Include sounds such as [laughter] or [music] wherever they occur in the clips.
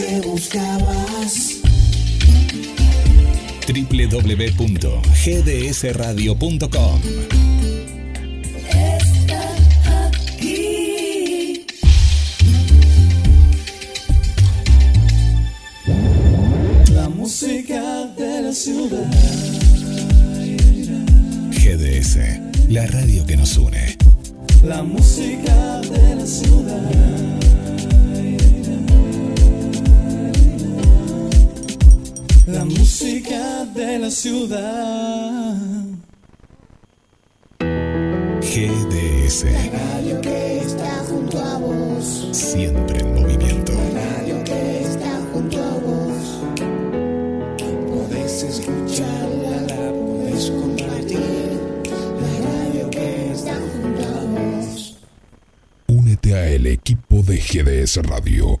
que buscabas. www.gdsradio.com. La música de la ciudad. GDS, la radio que nos une. La música de la ciudad. La música de la ciudad. GDS, Radio que está junto a vos. siempre en movimiento. Radio que está junto a vos. Podés escucharla, la podés compartir. La radio que está junto a vos. Únete a el equipo de GDS Radio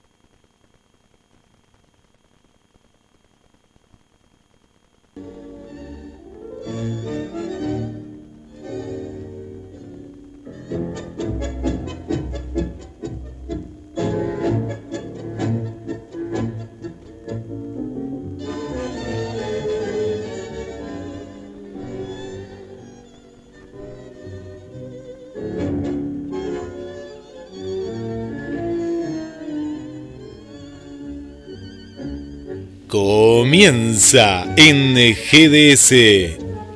Comienza en GDS,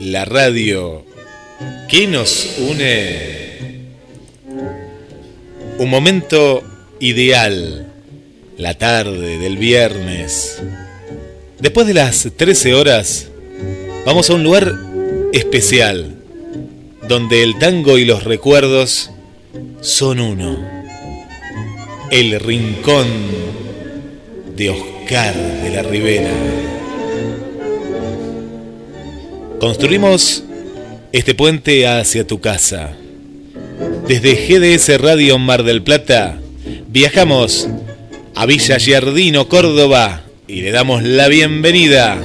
la radio que nos une. Un momento ideal, la tarde del viernes. Después de las 13 horas, vamos a un lugar especial, donde el tango y los recuerdos son uno. El rincón de Oscar de la Ribera. Construimos este puente hacia tu casa. Desde GDS Radio Mar del Plata viajamos a Villa Giardino, Córdoba y le damos la bienvenida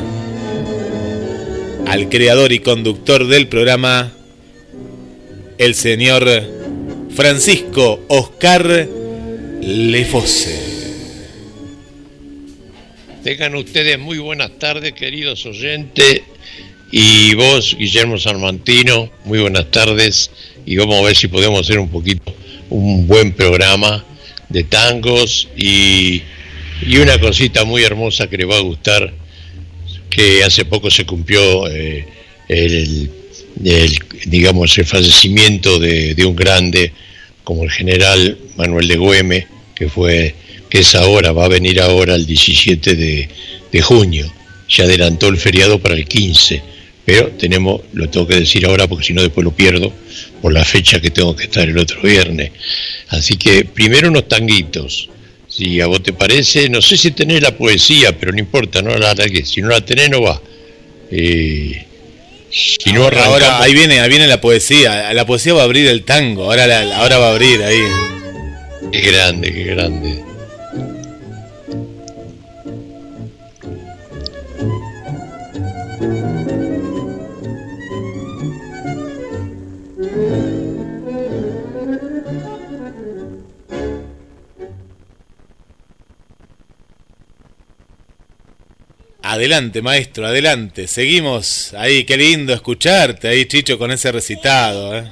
al creador y conductor del programa, el señor Francisco Oscar Lefosse. Tengan ustedes muy buenas tardes, queridos oyentes. Y vos, Guillermo Sarmantino, muy buenas tardes. Y vamos a ver si podemos hacer un poquito, un buen programa de tangos y, y una cosita muy hermosa que les va a gustar, que hace poco se cumplió eh, el, el, digamos, el fallecimiento de, de un grande como el general Manuel de Güeme, que fue que es ahora, va a venir ahora el 17 de, de junio. Se adelantó el feriado para el 15, pero tenemos, lo tengo que decir ahora porque si no después lo pierdo por la fecha que tengo que estar el otro viernes. Así que primero unos tanguitos. Si a vos te parece, no sé si tenés la poesía, pero no importa, no la que si no la tenés no va. Eh, si no ahora, ahora, ahí viene, ahí viene la poesía. La poesía va a abrir el tango. Ahora, la- ahora va a abrir ahí. Qué grande, qué grande. Adelante, maestro, adelante. Seguimos ahí. Qué lindo escucharte ahí, Chicho, con ese recitado. ¿eh?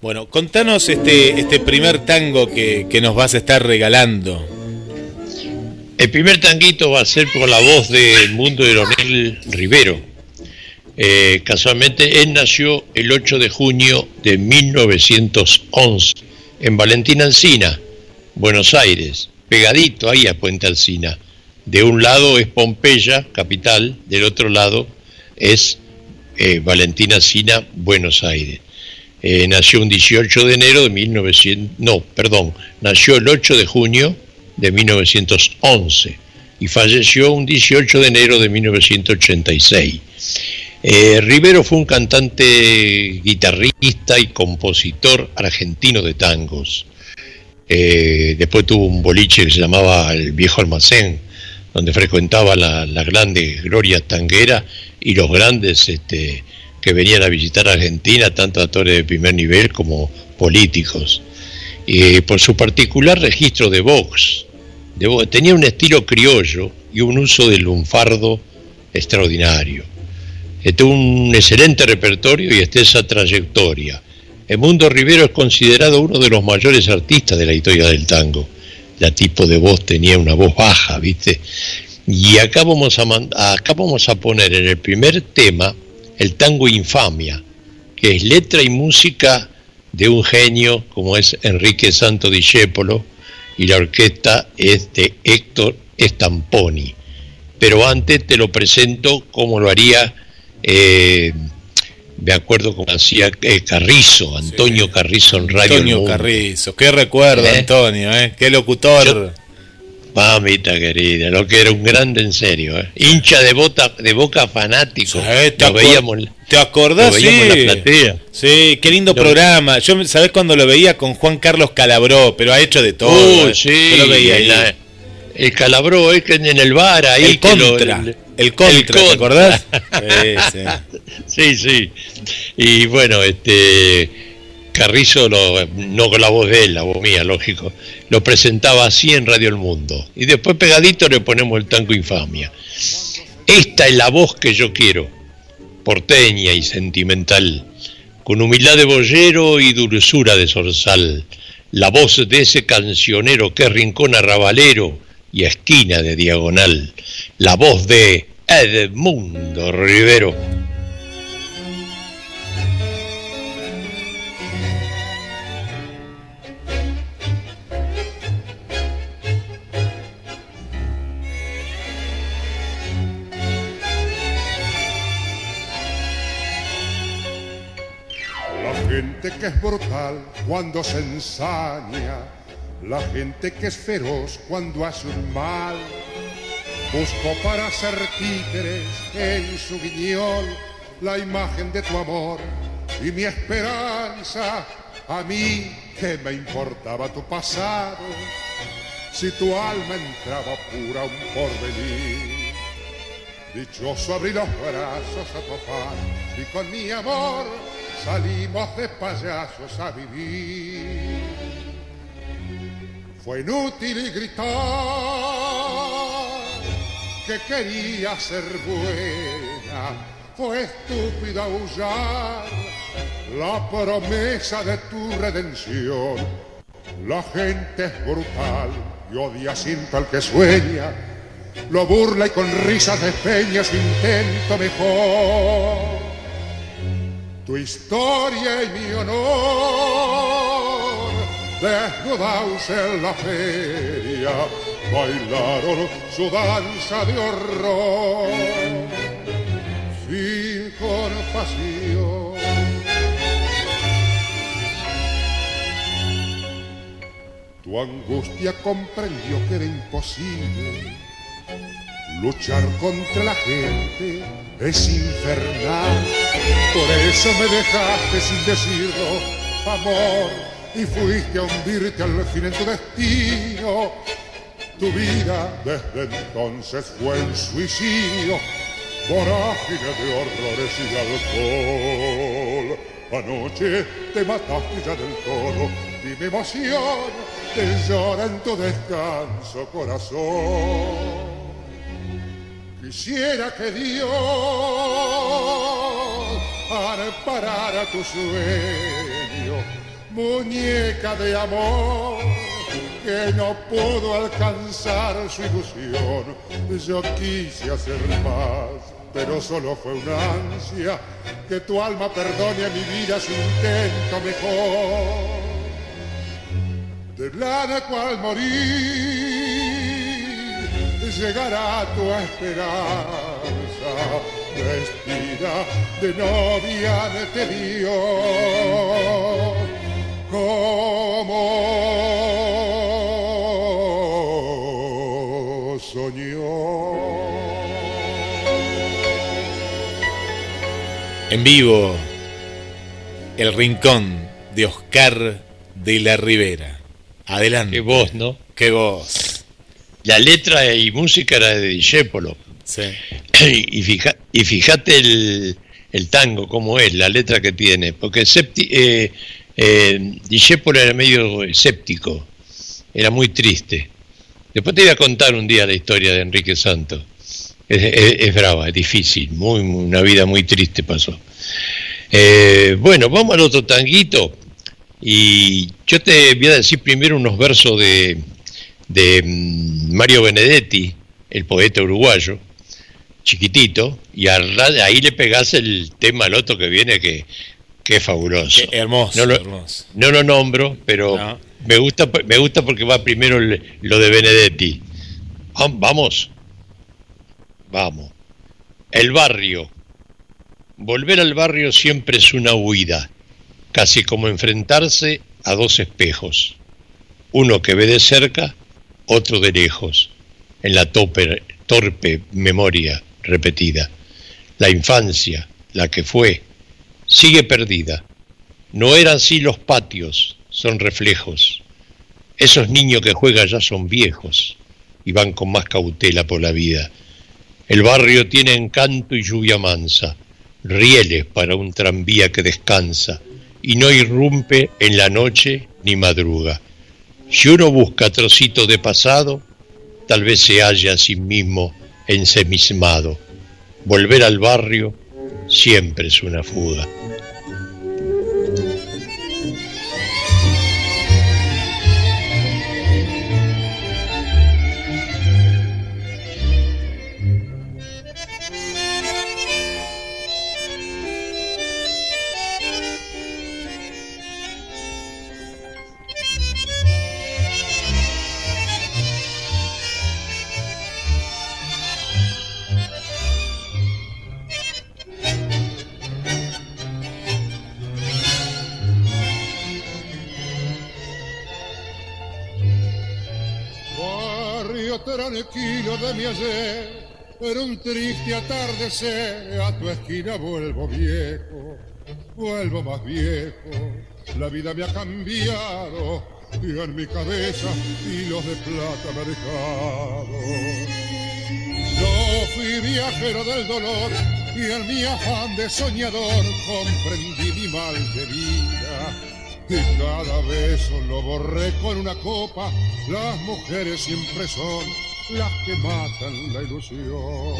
Bueno, contanos este, este primer tango que, que nos vas a estar regalando. El primer tanguito va a ser por la voz del mundo de Leonel Rivero. Eh, casualmente, él nació el 8 de junio de 1911 en Valentín Alsina, Buenos Aires, pegadito ahí a Puente Alsina. De un lado es Pompeya, capital, del otro lado es eh, Valentín Alsina, Buenos Aires. Eh, nació un 18 de enero de 1900, no, perdón, nació el 8 de junio de 1911 y falleció un 18 de enero de 1986. Eh, Rivero fue un cantante, guitarrista y compositor argentino de tangos. Eh, después tuvo un boliche que se llamaba El Viejo Almacén, donde frecuentaba la, la grande gloria tanguera y los grandes este, que venían a visitar Argentina, tanto actores de primer nivel como políticos. Y por su particular registro de voz, tenía un estilo criollo y un uso del lunfardo extraordinario. Tuvo un excelente repertorio y extensa trayectoria. El Mundo Rivero es considerado uno de los mayores artistas de la historia del tango. La tipo de voz tenía una voz baja, ¿viste? Y acá vamos a, acá vamos a poner en el primer tema el tango Infamia, que es letra y música de un genio como es Enrique Santo Discépolo y la orquesta es de Héctor Stamponi. Pero antes te lo presento como lo haría, eh, me acuerdo como hacía eh, Carrizo, Antonio Carrizo en Radio Antonio Carrizo, qué recuerdo ¿Eh? Antonio, ¿eh? qué locutor. Mamita querida, lo que era un grande en serio, ¿eh? hincha de, bota, de boca fanático. te, veíamos, ¿Te acordás? sí. la platea. Sí, qué lindo programa. Yo, ¿sabés cuando lo veía con Juan Carlos Calabró? Pero ha hecho de todo. Uh, sí, Yo lo veía el Calabró, es que en el bar ahí. El contra. el contra, ¿te acordás? [laughs] sí, sí. sí, sí. Y bueno, este Carrizo, no con la voz de él, la voz mía, lógico, lo presentaba así en Radio El Mundo. Y después pegadito le ponemos el tango infamia. Esta es la voz que yo quiero, porteña y sentimental, con humildad de boyero y dulzura de zorzal. La voz de ese cancionero que es rincón arrabalero y esquina de diagonal. La voz de Edmundo Rivero. Que es brutal cuando se ensaña, la gente que es feroz cuando hace un mal. Busco para ser títeres en su guiñol la imagen de tu amor y mi esperanza. A mí que me importaba tu pasado, si tu alma entraba pura un porvenir. Dichoso abrí los brazos a tu afán y con mi amor salimos de payasos a vivir. Fue inútil gritar que quería ser buena, fue estúpido aullar la promesa de tu redención. La gente es brutal y odia siempre al que sueña, lo burla y con risas despeña su intento mejor tu historia y mi honor, desnudados en la feria, bailaron su danza de horror, sin compasión. Tu angustia comprendió que era imposible luchar contra la gente es infernal. Por eso me dejaste sin decirlo, amor, y fuiste a hundirte al fin en tu destino. Tu vida desde entonces fue un suicidio, vorágine de horrores y alcohol. Anoche te mataste ya del todo y mi emoción te llora en tu descanso, corazón. Quisiera que Dios a tu sueño, muñeca de amor que no pudo alcanzar su ilusión. Yo quise hacer más, pero solo fue una ansia que tu alma perdone a mi vida su intento mejor. De la cual morir llegará tu esperanza, vestida de novia de Dios, como soñó. En vivo, el rincón de Oscar de la Rivera. Adelante. Qué voz, ¿no? Qué voz. La letra y música era de Discépolo. Sí. [clears throat] Y, fija, y fíjate el, el tango, cómo es, la letra que tiene. Porque septi, eh, eh, Discépolo era medio escéptico, era muy triste. Después te voy a contar un día la historia de Enrique Santos. Es, es- es brava, es difícil, muy, una vida muy triste pasó. Eh, bueno, vamos al otro tanguito. Y yo te voy a decir primero unos versos de, de mm, Mario Benedetti, el poeta uruguayo, chiquitito, y ahí le pegás el tema al otro que viene que, que es fabuloso. Qué hermoso, No lo- hermoso. No lo nombro, pero No. me gusta me gusta porque va primero el- lo de Benedetti. Vam- Vamos. Vamos. El barrio. Volver al barrio siempre es una huida, casi como enfrentarse a dos espejos. Uno que ve de cerca, otro de lejos, en la torpe memoria repetida. La infancia, la que fue, sigue perdida. No eran así los patios, son reflejos. Esos niños que juegan ya son viejos y van con más cautela por la vida. El barrio tiene encanto y lluvia mansa, rieles para un tranvía que descansa y no irrumpe en la noche ni madruga. Si uno busca trocito de pasado, tal vez se halla a sí mismo ensemismado. Volver al barrio siempre es una fuga. Un triste atardecer, a tu esquina vuelvo viejo, vuelvo más viejo. La vida me ha cambiado y en mi cabeza hilos de plata me ha dejado. Yo fui viajero del dolor y en mi afán de soñador comprendí mi mal de vida. Y cada beso lo borré con una copa. Las mujeres siempre son las que matan la ilusión.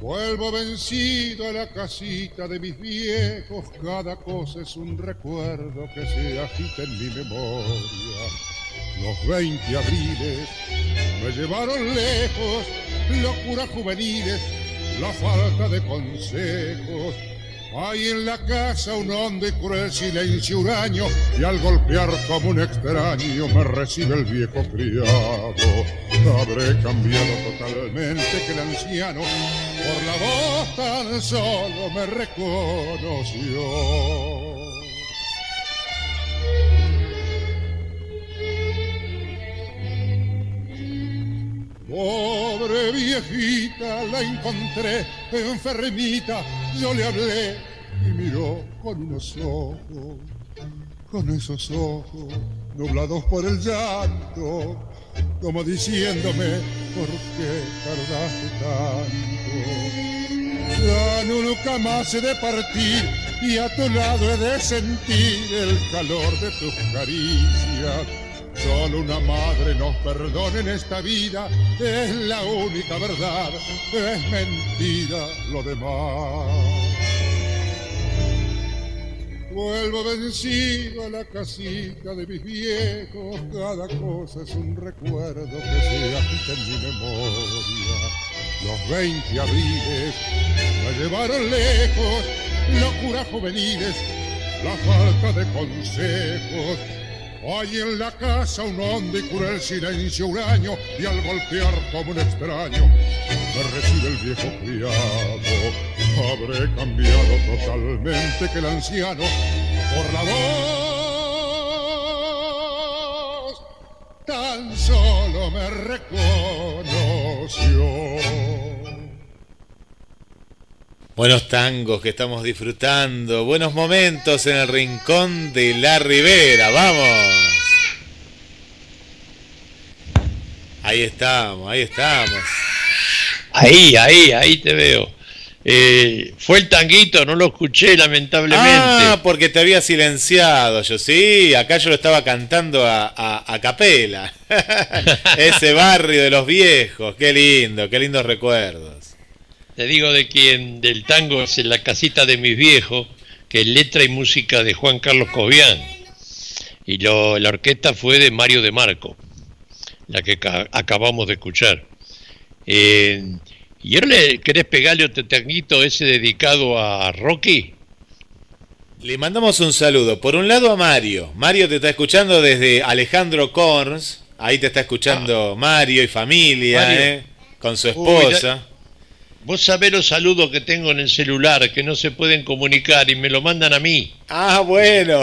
Vuelvo vencido a la casita de mis viejos. Cada cosa es un recuerdo que se agita en mi memoria. Los 20 abriles me llevaron lejos, locuras juveniles, la falta de consejos. Hay en la casa un hondo y cruel silencio huraño y al golpear como un extraño me recibe el viejo criado. Habré cambiado totalmente que el anciano por la voz tan solo me reconoció. Pobre viejita, la encontré enfermita, yo le hablé y miró con unos ojos, con esos ojos nublados por el llanto, como diciéndome, ¿por qué tardaste tanto? Ya nunca más he de partir y a tu lado he de sentir el calor de tus caricias. Solo una madre nos perdona en esta vida, es la única verdad, es mentira lo demás. Vuelvo vencido a la casita de mis viejos, cada cosa es un recuerdo que se agita en mi memoria. Los 20 abriles me llevaron lejos, locuras juveniles, la falta de consejos. Hay en la casa un hondo y cruel silencio huraño y al golpear como un extraño me recibe el viejo criado. Habré cambiado totalmente que el anciano por la voz tan solo me reconoció. Buenos tangos que estamos disfrutando, buenos momentos en el rincón de la Ribera, vamos. Ahí estamos, ahí estamos. Ahí, ahí, ahí te veo. Eh, fue el tanguito, no lo escuché lamentablemente. Ah, porque te había silenciado yo, sí, acá yo lo estaba cantando a, a, a capela. [laughs] Ese barrio de los viejos, qué lindo, qué lindos recuerdos. Te digo de quien del tango es en la casita de mis viejos, que es letra y música de Juan Carlos Cobian. Y lo, la orquesta fue de Mario de Marco, la que acabamos de escuchar. Eh, ¿Y ahora le querés pegarle otro tanguito ese dedicado a Rocky? Le mandamos un saludo. Por un lado a Mario. Mario te está escuchando desde Alejandro Corns. Ahí te está escuchando ah. Mario y familia, eh, con su esposa. Vos sabés los saludos que tengo en el celular que no se pueden comunicar y me lo mandan a mí. Ah, bueno.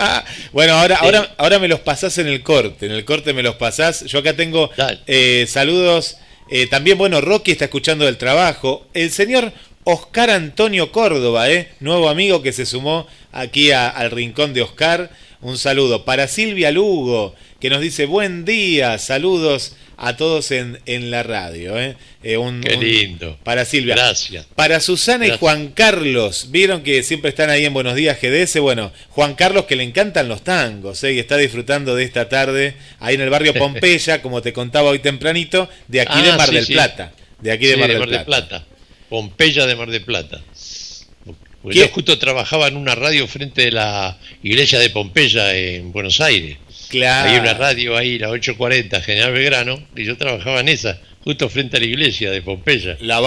[laughs] bueno, ahora, ahora, ahora me los pasás en el corte. En el corte me los pasás. Yo acá tengo eh, saludos. Eh, también, bueno, Rocky está escuchando el trabajo. El señor Oscar Antonio Córdoba, ¿eh? nuevo amigo que se sumó aquí al rincón de Oscar. Un saludo para Silvia Lugo, que nos dice buen día, saludos a todos en, en la radio. ¿eh? Eh, un, Qué lindo. para Silvia. Gracias. Para Susana y Juan Carlos. Vieron que siempre están ahí en Buenos Días GDS. Bueno, Juan Carlos que le encantan los tangos ¿eh? y está disfrutando de esta tarde ahí en el barrio [laughs] Pompeya, como te contaba hoy tempranito, de aquí de ah, Mar del Plata. De aquí de Mar, del, Plata. Pompeya de Mar del Plata. yo justo trabajaba en una radio frente de la iglesia de Pompeya en Buenos Aires. Claro. Hay una radio ahí, la 840, General Belgrano, y yo trabajaba en esa, justo frente a la iglesia de Pompeya. La,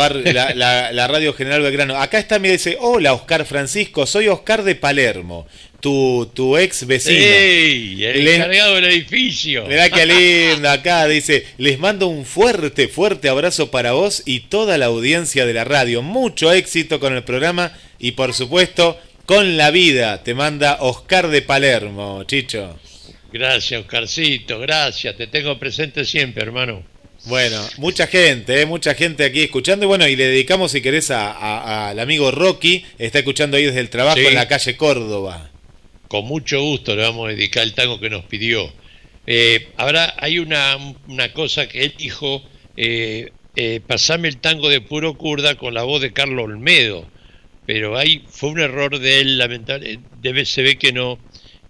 la, radio General Belgrano. Acá está, me dice, hola Oscar Francisco, soy Oscar de Palermo, tu, tu ex vecino. ¡Ey! El encargado del edificio. Mirá qué lindo, acá dice, les mando un fuerte, fuerte abrazo para vos y toda la audiencia de la radio. Mucho éxito con el programa y por supuesto con la vida. Te manda Oscar de Palermo, Chicho. Gracias, Oscarcito, gracias. Te tengo presente siempre, hermano. Bueno, mucha gente, ¿eh? mucha gente aquí escuchando. Y bueno, y le dedicamos, si querés, al amigo Rocky. Está escuchando ahí desde el trabajo en la calle Córdoba. Con mucho gusto le vamos a dedicar el tango que nos pidió. Eh, ahora hay una, una, cosa que él dijo, eh, eh, pasame el tango de puro kurda con la voz de Carlos Olmedo. Pero ahí fue un error de él, lamentable. Debe, se ve que no,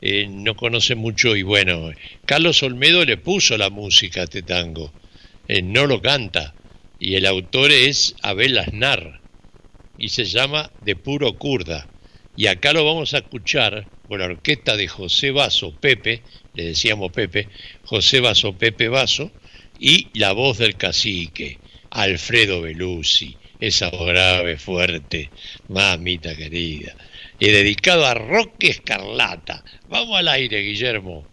eh, no conoce mucho y bueno, Carlos Olmedo le puso la música a este tango, eh, no lo canta y el autor es Abel Aznar y se llama De Puro Kurda y acá lo vamos a escuchar con la orquesta de José Vaso Pepe, le decíamos Pepe, José Vaso Pepe Vaso y la voz del cacique, Alfredo Belusi, esa voz grave, fuerte, mamita querida y dedicado a Roque Escarlata. Vamos al aire, Guillermo.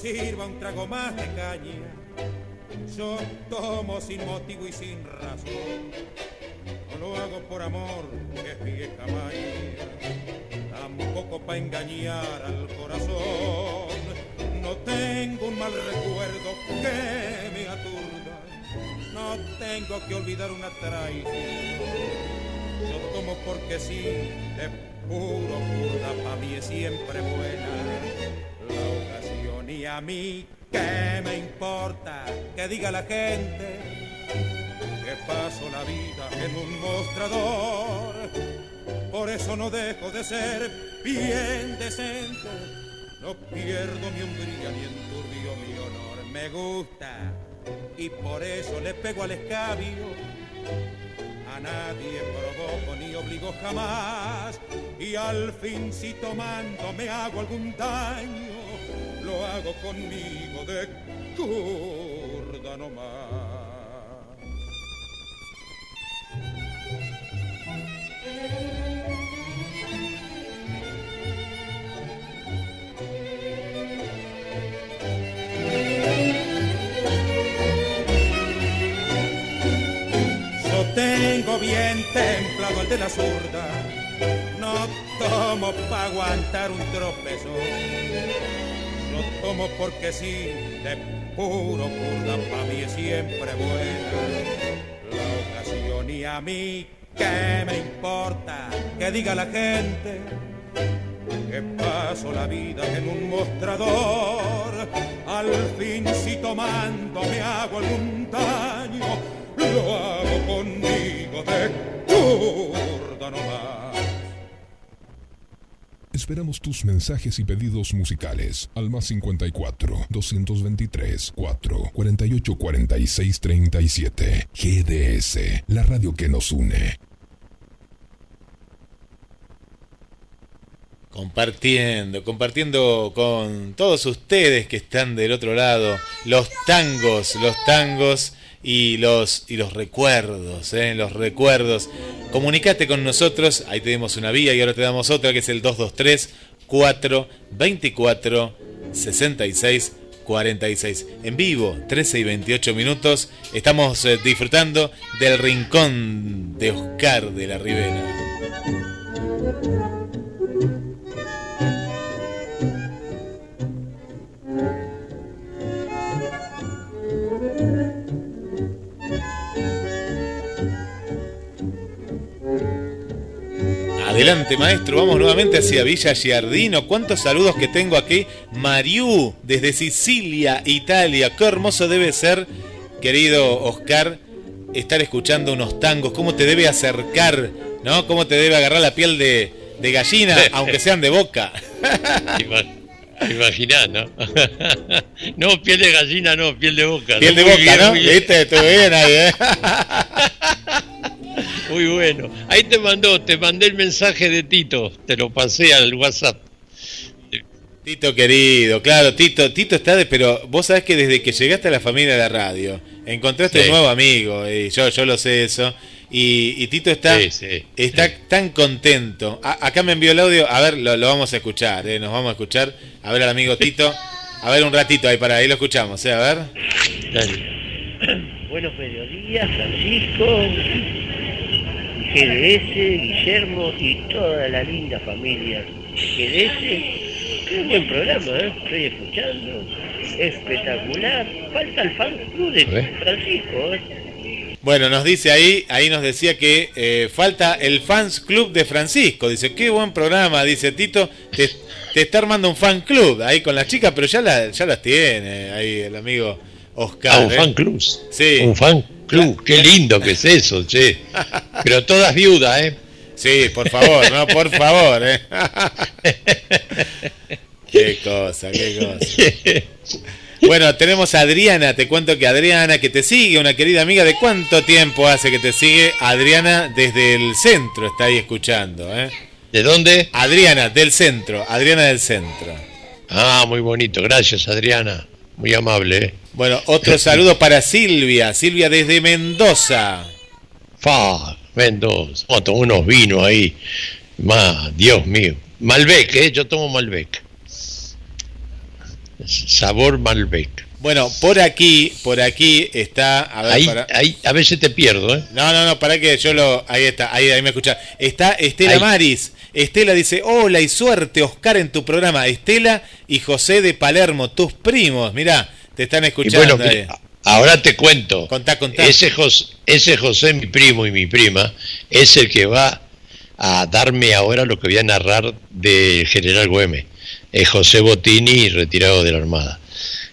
Sirva un trago más de caña. Yo tomo sin motivo y sin razón. No lo hago por amor, que es vieja María. Tampoco para engañar al corazón. No tengo un mal recuerdo que me aturda. No tengo que olvidar una traición. Yo tomo porque sí, de puro curda, para mí es siempre buena la y a mí qué me importa que diga la gente que paso la vida en un mostrador. Por eso no dejo de ser bien decente, no pierdo mi hombría ni enturbio mi honor. Me gusta y por eso le pego al escabio A nadie provoco ni obligo jamás. Y al fin si tomando me hago algún daño, lo hago conmigo de curda nomás. Yo tengo bien templado el de la zurda, no tomo para aguantar un tropezo. Tomo porque sí, de puro curda, pa' mí es siempre buena. La ocasión y a mí, ¿qué me importa? Que diga la gente que paso la vida en un mostrador. Al fin si tomando me hago algún daño, lo hago conmigo de curda nomás. Esperamos tus mensajes y pedidos musicales al más 54 223 4 48 46 37. GDS, la radio que nos une. Compartiendo, compartiendo con todos ustedes que están del otro lado, los tangos, los tangos y los, y los recuerdos, ¿eh? los recuerdos. Comunicate con nosotros, ahí tenemos una vía y ahora te damos otra que es el 223 424 66 46. En vivo, 13 y 28 minutos, estamos eh, disfrutando del rincón de Oscar de la Ribera. Adelante, maestro. Vamos nuevamente hacia Villa Giardino. ¿Cuántos saludos que tengo aquí? Mariú, desde Sicilia, Italia. Qué hermoso debe ser, querido Oscar, estar escuchando unos tangos. ¿Cómo te debe acercar? ¿No? ¿Cómo te debe agarrar la piel de, de gallina, [laughs] aunque sean de boca? Imaginá, ¿no? [laughs] no, piel de gallina, no, piel de boca. Piel de Muy boca, bien, ¿no? ¿Viste? Estuve bien ahí, ¿eh? [laughs] Muy bueno. Ahí te mandó, te mandé el mensaje de Tito, te lo pasé al WhatsApp. Tito querido, claro, Tito, Tito está de, pero vos sabés que desde que llegaste a la familia de la radio, encontraste Sí. un nuevo amigo, y yo, yo lo sé eso, y, y Tito está, Sí, sí, está sí. tan contento. A- acá me envió el audio, a ver, lo, lo vamos a escuchar, eh, nos vamos a escuchar, a ver al amigo Tito, a ver un ratito ahí para ahí lo escuchamos, eh, a ver. Dale. Buenos mediodías, Francisco, GDS, Guillermo y toda la linda familia GDS. Qué buen programa, ¿eh? Estoy escuchando. Espectacular. Falta el fan club de. Francisco, ¿eh? Bueno, nos dice ahí, ahí nos decía que eh, falta el fans club de Francisco. Dice, qué buen programa, dice Tito. Te, te está armando un fan club ahí con las chicas, pero ya, la- ya las tiene ahí el amigo Oscar. Ah, un ¿eh? fan club. Sí. Un fan club. Qué lindo que es eso, che. Pero todas viudas, ¿eh? Sí, por favor, no, por favor. ¿eh? [laughs] qué cosa, qué cosa. Bueno, tenemos a Adriana, te cuento que Adriana, que te sigue, una querida amiga, ¿de cuánto tiempo hace que te sigue? Adriana desde el centro está ahí escuchando, ¿eh? ¿De dónde? Adriana, del centro, Adriana del centro. Ah, muy bonito. Gracias, Adriana. Muy amable, ¿eh? Bueno, otro [laughs] saludo para Silvia, Silvia desde Mendoza. Fa, Mendoza. Tomar unos vinos ahí. Ma, Dios mío. Malbec, ¿eh? Yo tomo Malbec. Sabor Malbec. Bueno, por aquí, por aquí está, a ver, Ahí, para- ahí, a veces te pierdo, ¿eh? No, no, no, para que yo lo. Ahí está, ahí, ahí me escucha. Está Estela Ahí. Maris. Estela dice: Hola y suerte, Oscar, en tu programa. Estela y José de Palermo, tus primos. Mirá, te están escuchando. bueno, ahí. mira, ahora te cuento. Contá, contá. Ese José, ese José, mi primo y mi prima, es el que va a darme ahora lo que voy a narrar del general Güemes. Es José Botini, retirado de la Armada.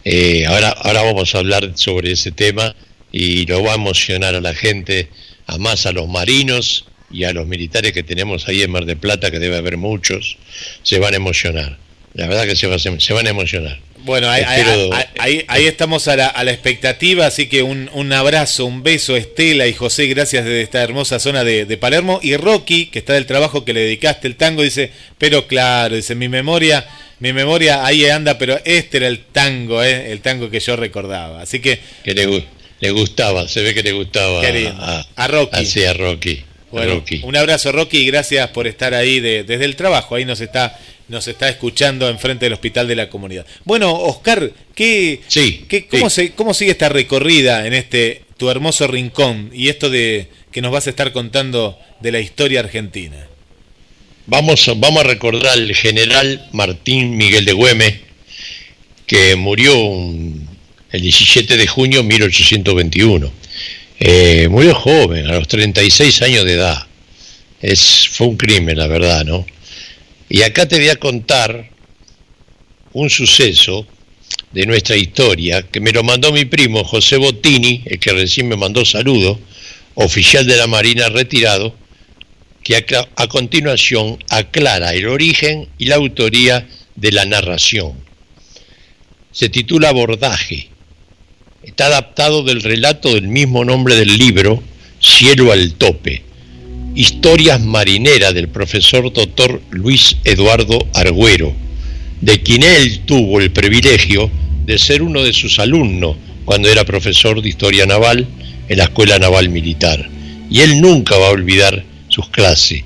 Eh, ahora, ahora vamos a hablar sobre ese tema y lo va a emocionar a la gente, a más a los marinos y a los militares que tenemos ahí en Mar del Plata, que debe haber muchos, se van a emocionar. La verdad que se, va- se van a emocionar. Bueno, ahí, Espero- ahí- ahí- ahí estamos a la, a la expectativa, así que un, un abrazo, un beso, Estela y José, gracias desde esta hermosa zona de, de Palermo. Y Rocky, que está del trabajo que le dedicaste el tango, dice, pero claro, dice, mi memoria, mi memoria ahí anda, pero este era el tango, eh, el tango que yo recordaba. Así que, Que le, le gustaba, se ve que le gustaba. A Rocky. Así a Rocky. Bueno, Rocky. un abrazo Rocky y gracias por estar ahí de- desde el trabajo. Ahí nos está, nos está escuchando enfrente del Hospital de la Comunidad. Bueno, Oscar, ¿qué, Sí, qué- cómo, sí. se, ¿cómo sigue esta recorrida en este tu hermoso rincón y esto de que nos vas a estar contando de la historia argentina? Vamos, a- vamos a recordar al general Martín Miguel de Güemes, que murió un- el 17 de junio de 1821. Eh, joven, a los 36 años de edad. Es, fue un crimen, la verdad, ¿no? Y acá te voy a contar un suceso de nuestra historia que me lo mandó mi primo José Bottini, el que recién me mandó saludo, oficial de la Marina retirado, que a, a continuación aclara el origen y la autoría de la narración. Se titula Abordaje. Está adaptado del relato del mismo nombre del libro, Cielo al tope. Historias marineras del profesor doctor Luis Eduardo Argüero, de quien él tuvo el privilegio de ser uno de sus alumnos cuando era profesor de historia naval en la Escuela Naval Militar. Y él nunca va a olvidar sus clases,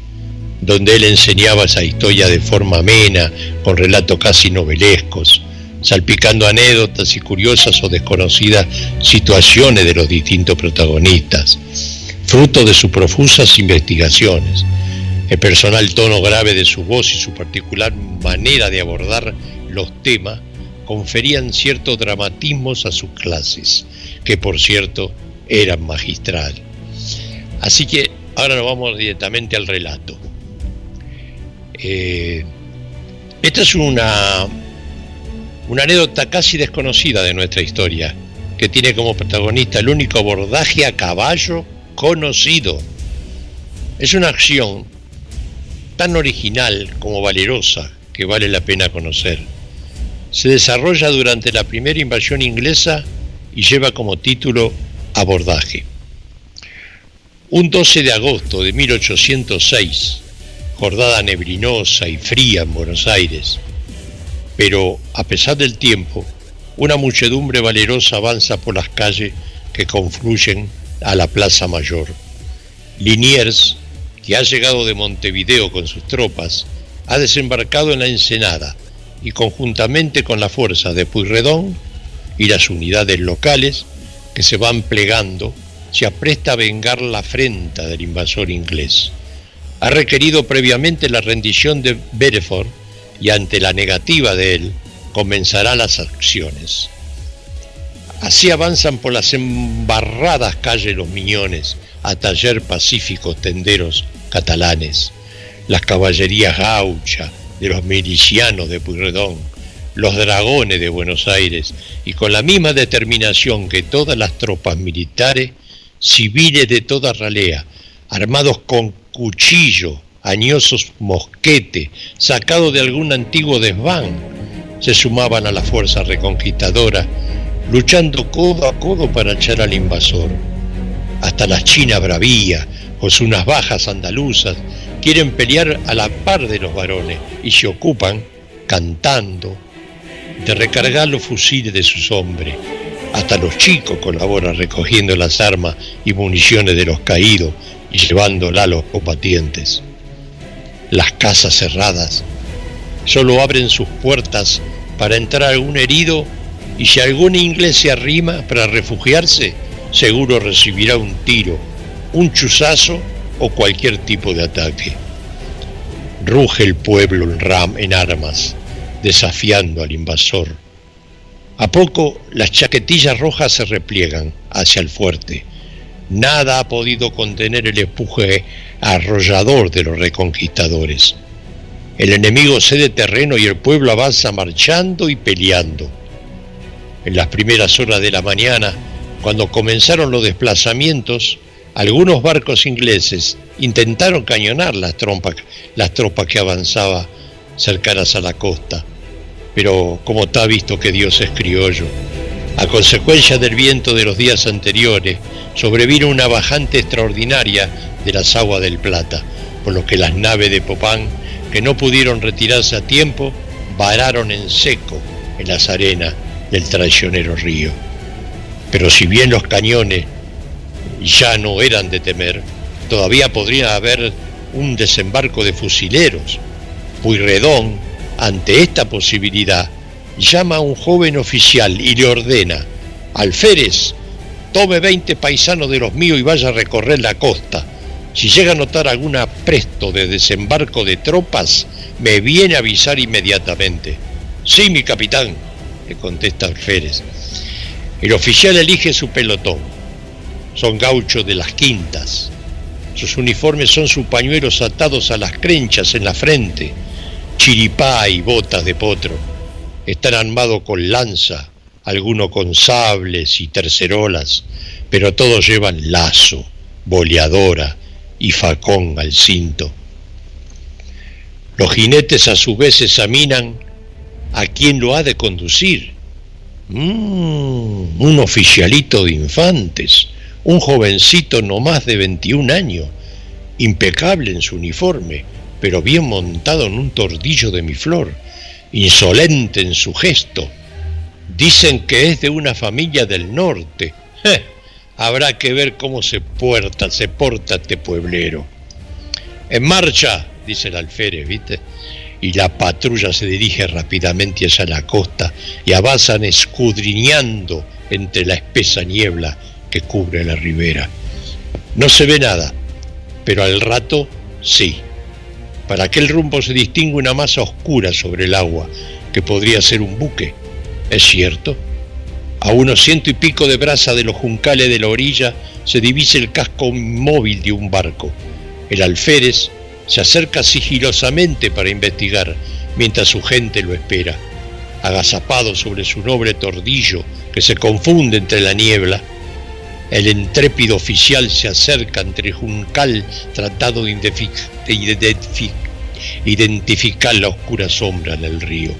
donde él enseñaba esa historia de forma amena, con relatos casi novelescos, salpicando anécdotas y curiosas o desconocidas situaciones de los distintos protagonistas, fruto de sus profusas investigaciones. El personal tono grave de su voz y su particular manera de abordar los temas conferían ciertos dramatismos a sus clases, que por cierto eran magistral. Así que ahora nos vamos directamente al relato. Eh, esta es una, una anécdota casi desconocida de nuestra historia, que tiene como protagonista el único abordaje a caballo conocido. Es una acción tan original como valerosa que vale la pena conocer. Se desarrolla durante la primera invasión inglesa y lleva como título Abordaje. Un 12 de agosto de 1806, jornada neblinosa y fría en Buenos Aires, pero a pesar del tiempo, una muchedumbre valerosa avanza por las calles que confluyen a la Plaza Mayor. Liniers, que ha llegado de Montevideo con sus tropas, ha desembarcado en la Ensenada y conjuntamente con la fuerza de Puyredón y las unidades locales que se van plegando, se apresta a vengar la afrenta del invasor inglés. Ha requerido previamente la rendición de Bedford y ante la negativa de él comenzarán las acciones. Así avanzan por las embarradas calles los miñones a taller pacíficos tenderos catalanes, las caballerías gaucha de los milicianos de Puyredón, los dragones de Buenos Aires y con la misma determinación que todas las tropas militares, civiles de toda ralea, armados con cuchillo, añosos mosquete, sacados de algún antiguo desván, se sumaban a la fuerza reconquistadora, luchando codo a codo para echar al invasor. Hasta las chinas bravías, sus unas bajas andaluzas, quieren pelear a la par de los varones y se ocupan, cantando, de recargar los fusiles de sus hombres. Hasta los chicos colaboran recogiendo las armas y municiones de los caídos y llevándola a los combatientes. Las casas cerradas solo abren sus puertas para entrar algún herido y si algún inglés se arrima para refugiarse, seguro recibirá un tiro, un chuzazo o cualquier tipo de ataque. Ruge el pueblo en ram en armas, desafiando al invasor. A poco las chaquetillas rojas se repliegan hacia el fuerte. Nada ha podido contener el empuje arrollador de los reconquistadores. El enemigo cede terreno y el pueblo avanza marchando y peleando. En las primeras horas de la mañana, cuando comenzaron los desplazamientos, algunos barcos ingleses intentaron cañonar las, trompas, las tropas que avanzaban cercanas a la costa, pero como está visto que Dios es criollo. A consecuencia del viento de los días anteriores, sobrevino una bajante extraordinaria de las aguas del Plata, por lo que las naves de Popán, que no pudieron retirarse a tiempo, vararon en seco en las arenas del traicionero río. Pero si bien los cañones ya no eran de temer, todavía podría haber un desembarco de fusileros. Puyredón, ante esta posibilidad, llama a un joven oficial y le ordena, Alférez, tome 20 paisanos de los míos y vaya a recorrer la costa. Si llega a notar algún apresto de desembarco de tropas, me viene a avisar inmediatamente. Sí, mi capitán, le contesta Alférez. El oficial elige su pelotón. Son gauchos de las quintas. Sus uniformes son sus pañuelos atados a las crenchas en la frente, chiripá y botas de potro. Están armados con lanza, algunos con sables y tercerolas, pero todos llevan lazo, boleadora y facón al cinto. Los jinetes a su vez examinan a quién lo ha de conducir. Mm, un oficialito de infantes, un jovencito no más de 21 años, impecable en su uniforme, pero bien montado en un tordillo de mi flor, insolente en su gesto. Dicen que es de una familia del norte. habrá que ver cómo se puerta, se porta este pueblero. En marcha, dice el alférez, ¿viste? Y la patrulla se dirige rápidamente hacia la costa y avanzan escudriñando entre la espesa niebla que cubre la ribera. No se ve nada, pero al rato sí. Para aquel rumbo se distingue una masa oscura sobre el agua, que podría ser un buque. ¿Es cierto? A unos ciento y pico de brasa de los juncales de la orilla se divisa el casco inmóvil de un barco. El alférez se acerca sigilosamente para investigar, mientras su gente lo espera. Agazapado sobre su noble tordillo, que se confunde entre la niebla, el intrépido oficial se acerca entre juncal tratando de identificar la oscura sombra en el río.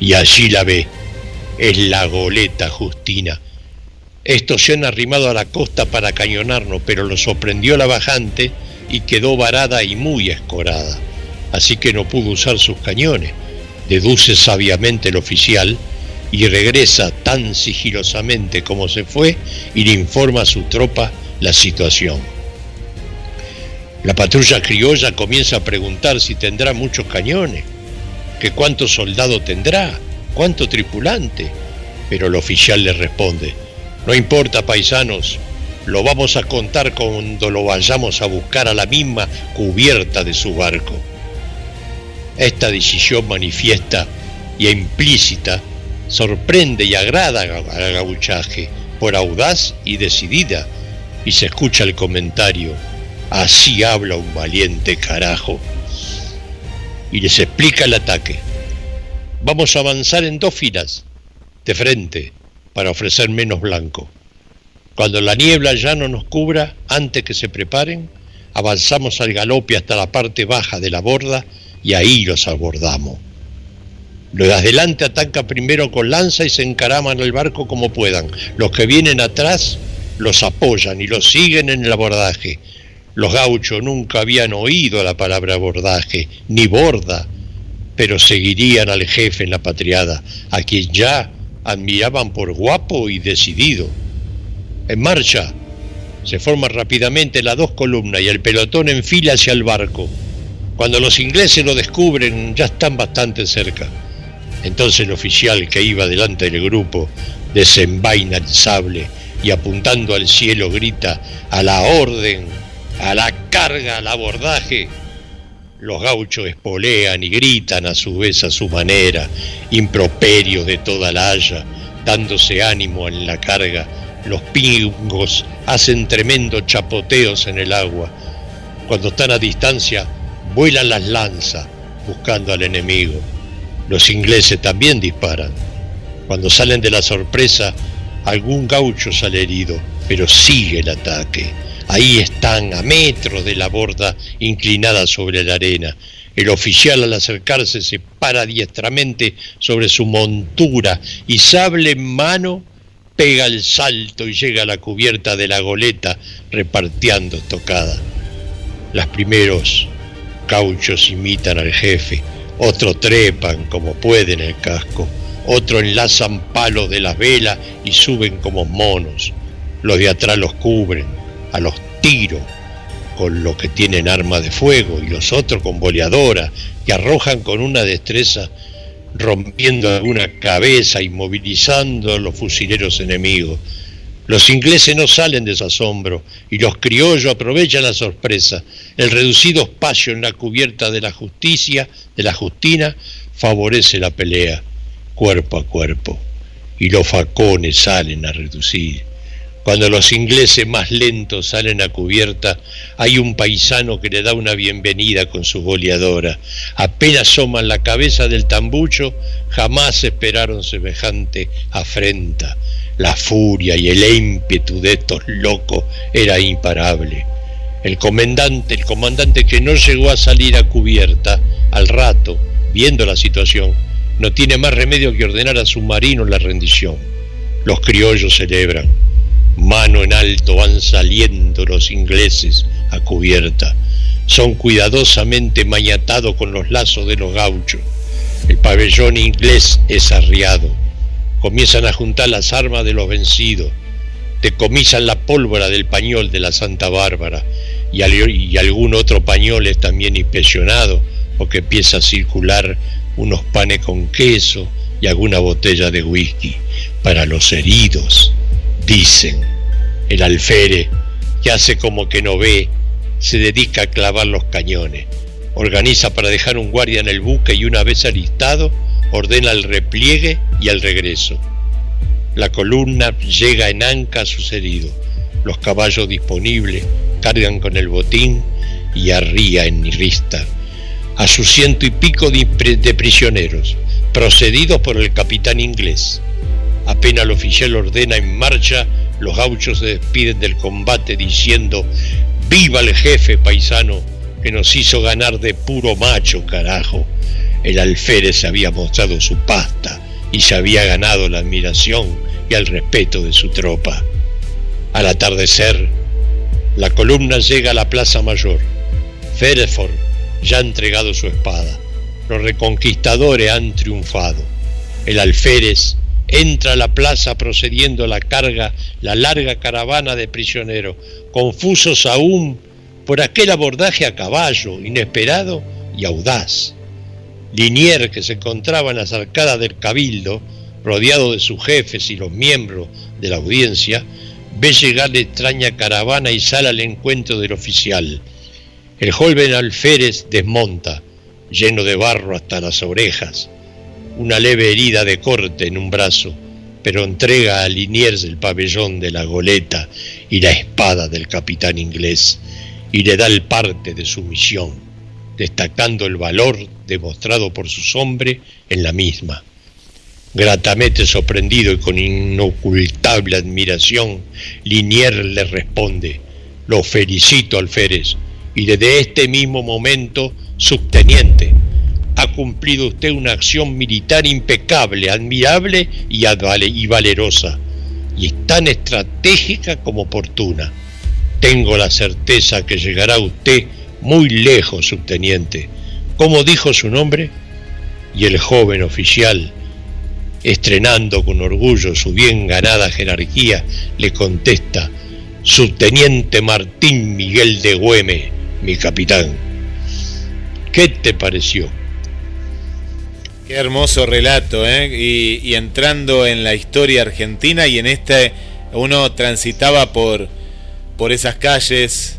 Y allí la ve, es la goleta Justina. Estos se han arrimado a la costa para cañonarnos, pero lo sorprendió la bajante y quedó varada y muy escorada. Así que no pudo usar sus cañones. Deduce sabiamente el oficial y regresa tan sigilosamente como se fue y le informa a su tropa la situación. La patrulla criolla comienza a preguntar si tendrá muchos cañones, que cuántos soldados tendrá, cuánto tripulante. Pero el oficial le responde, no importa paisanos, lo vamos a contar cuando lo vayamos a buscar a la misma cubierta de su barco. Esta decisión manifiesta y implícita sorprende y agrada al gauchaje por audaz y decidida, y se escucha el comentario, así habla un valiente carajo. Y les explica el ataque. Vamos a avanzar en dos filas, de frente, para ofrecer menos blanco. Cuando la niebla ya no nos cubra, antes que se preparen, avanzamos al galope hasta la parte baja de la borda y ahí los abordamos. Los de adelante atacan primero con lanza y se encaraman al barco como puedan. Los que vienen atrás los apoyan y los siguen en el abordaje. Los gauchos nunca habían oído la palabra abordaje, ni borda, pero seguirían al jefe en la patriada, a quien ya admiraban por guapo y decidido en marcha. Se forman rápidamente las dos columnas y el pelotón enfila hacia el barco. Cuando los ingleses lo descubren, ya están bastante cerca. Entonces el oficial que iba delante del grupo desenvaina el sable y apuntando al cielo grita a la orden, a la carga, al abordaje. Los gauchos espolean y gritan a su vez a su manera, improperios de toda la haya, dándose ánimo en la carga los pingos hacen tremendos chapoteos en el agua. Cuando están a distancia, vuelan las lanzas buscando al enemigo. Los ingleses también disparan. Cuando salen de la sorpresa, algún gaucho sale herido, pero sigue el ataque. Ahí están, a metros de la borda inclinada sobre la arena. El oficial al acercarse se para diestramente sobre su montura y sable en mano pega el salto y llega a la cubierta de la goleta repartiendo estocada. Los primeros cauchos imitan al jefe, otros trepan como pueden el casco, otros enlazan palos de las velas y suben como monos. Los de atrás los cubren, a los tiros, con los que tienen arma de fuego y los otros con boleadora, que arrojan con una destreza rompiendo alguna cabeza, inmovilizando a los fusileros enemigos. Los ingleses no salen de su asombro y los criollos aprovechan la sorpresa. El reducido espacio en la cubierta de la justicia, de la justina, favorece la pelea, cuerpo a cuerpo, y los facones salen a reducir. Cuando los ingleses más lentos salen a cubierta, hay un paisano que le da una bienvenida con su goleadora. Apenas asoman la cabeza del tambucho, jamás esperaron semejante afrenta. La furia y el ímpetu de estos locos era imparable. El comandante, el comandante que no llegó a salir a cubierta, al rato, viendo la situación, no tiene más remedio que ordenar a su marino la rendición. Los criollos celebran Mano en alto van saliendo los ingleses a cubierta. Son cuidadosamente mañatados con los lazos de los gauchos. El pabellón inglés es arriado. Comienzan a juntar las armas de los vencidos. Decomisan la pólvora del pañol de la Santa Bárbara y, algún otro pañol es también inspeccionado porque empieza a circular unos panes con queso y alguna botella de whisky para los heridos dicen. El alfere, que hace como que no ve, se dedica a clavar los cañones. Organiza para dejar un guardia en el buque y una vez alistado, ordena el repliegue y el regreso. La columna llega en anca a sus heridos. Los caballos disponibles cargan con el botín y arría en rista a sus ciento y pico de prisioneros, procedidos por el capitán inglés. Apenas el oficial ordena en marcha, los gauchos se despiden del combate diciendo, viva el jefe paisano que nos hizo ganar de puro macho, carajo. El alférez había mostrado su pasta y se había ganado la admiración y el respeto de su tropa. Al atardecer, la columna llega a la Plaza Mayor. Fereford ya ha entregado su espada. Los reconquistadores han triunfado. El alférez entra a la plaza procediendo a la carga la larga caravana de prisioneros, confusos aún por aquel abordaje a caballo, inesperado y audaz. Linier, que se encontraba en las arcadas del cabildo, rodeado de sus jefes y los miembros de la audiencia, ve llegar la extraña caravana y sale al encuentro del oficial. El joven alférez desmonta, lleno de barro hasta las orejas, una leve herida de corte en un brazo, pero entrega a Liniers el pabellón de la goleta y la espada del capitán inglés y le da el parte de su misión, destacando el valor demostrado por sus hombres en la misma. Gratamente sorprendido y con inocultable admiración, Liniers le responde, lo felicito alférez, y desde este mismo momento, subteniente, ha cumplido usted una acción militar impecable, admirable y, y valerosa, y tan estratégica como oportuna. Tengo la certeza que llegará usted muy lejos, subteniente. ¿Cómo dijo su nombre? Y el joven oficial, estrenando con orgullo su bien ganada jerarquía, le contesta, Subteniente Martín Miguel de Güeme, mi capitán. ¿Qué te pareció? Qué hermoso relato, ¿eh? y, entrando en la historia argentina y en este uno transitaba por, por esas calles,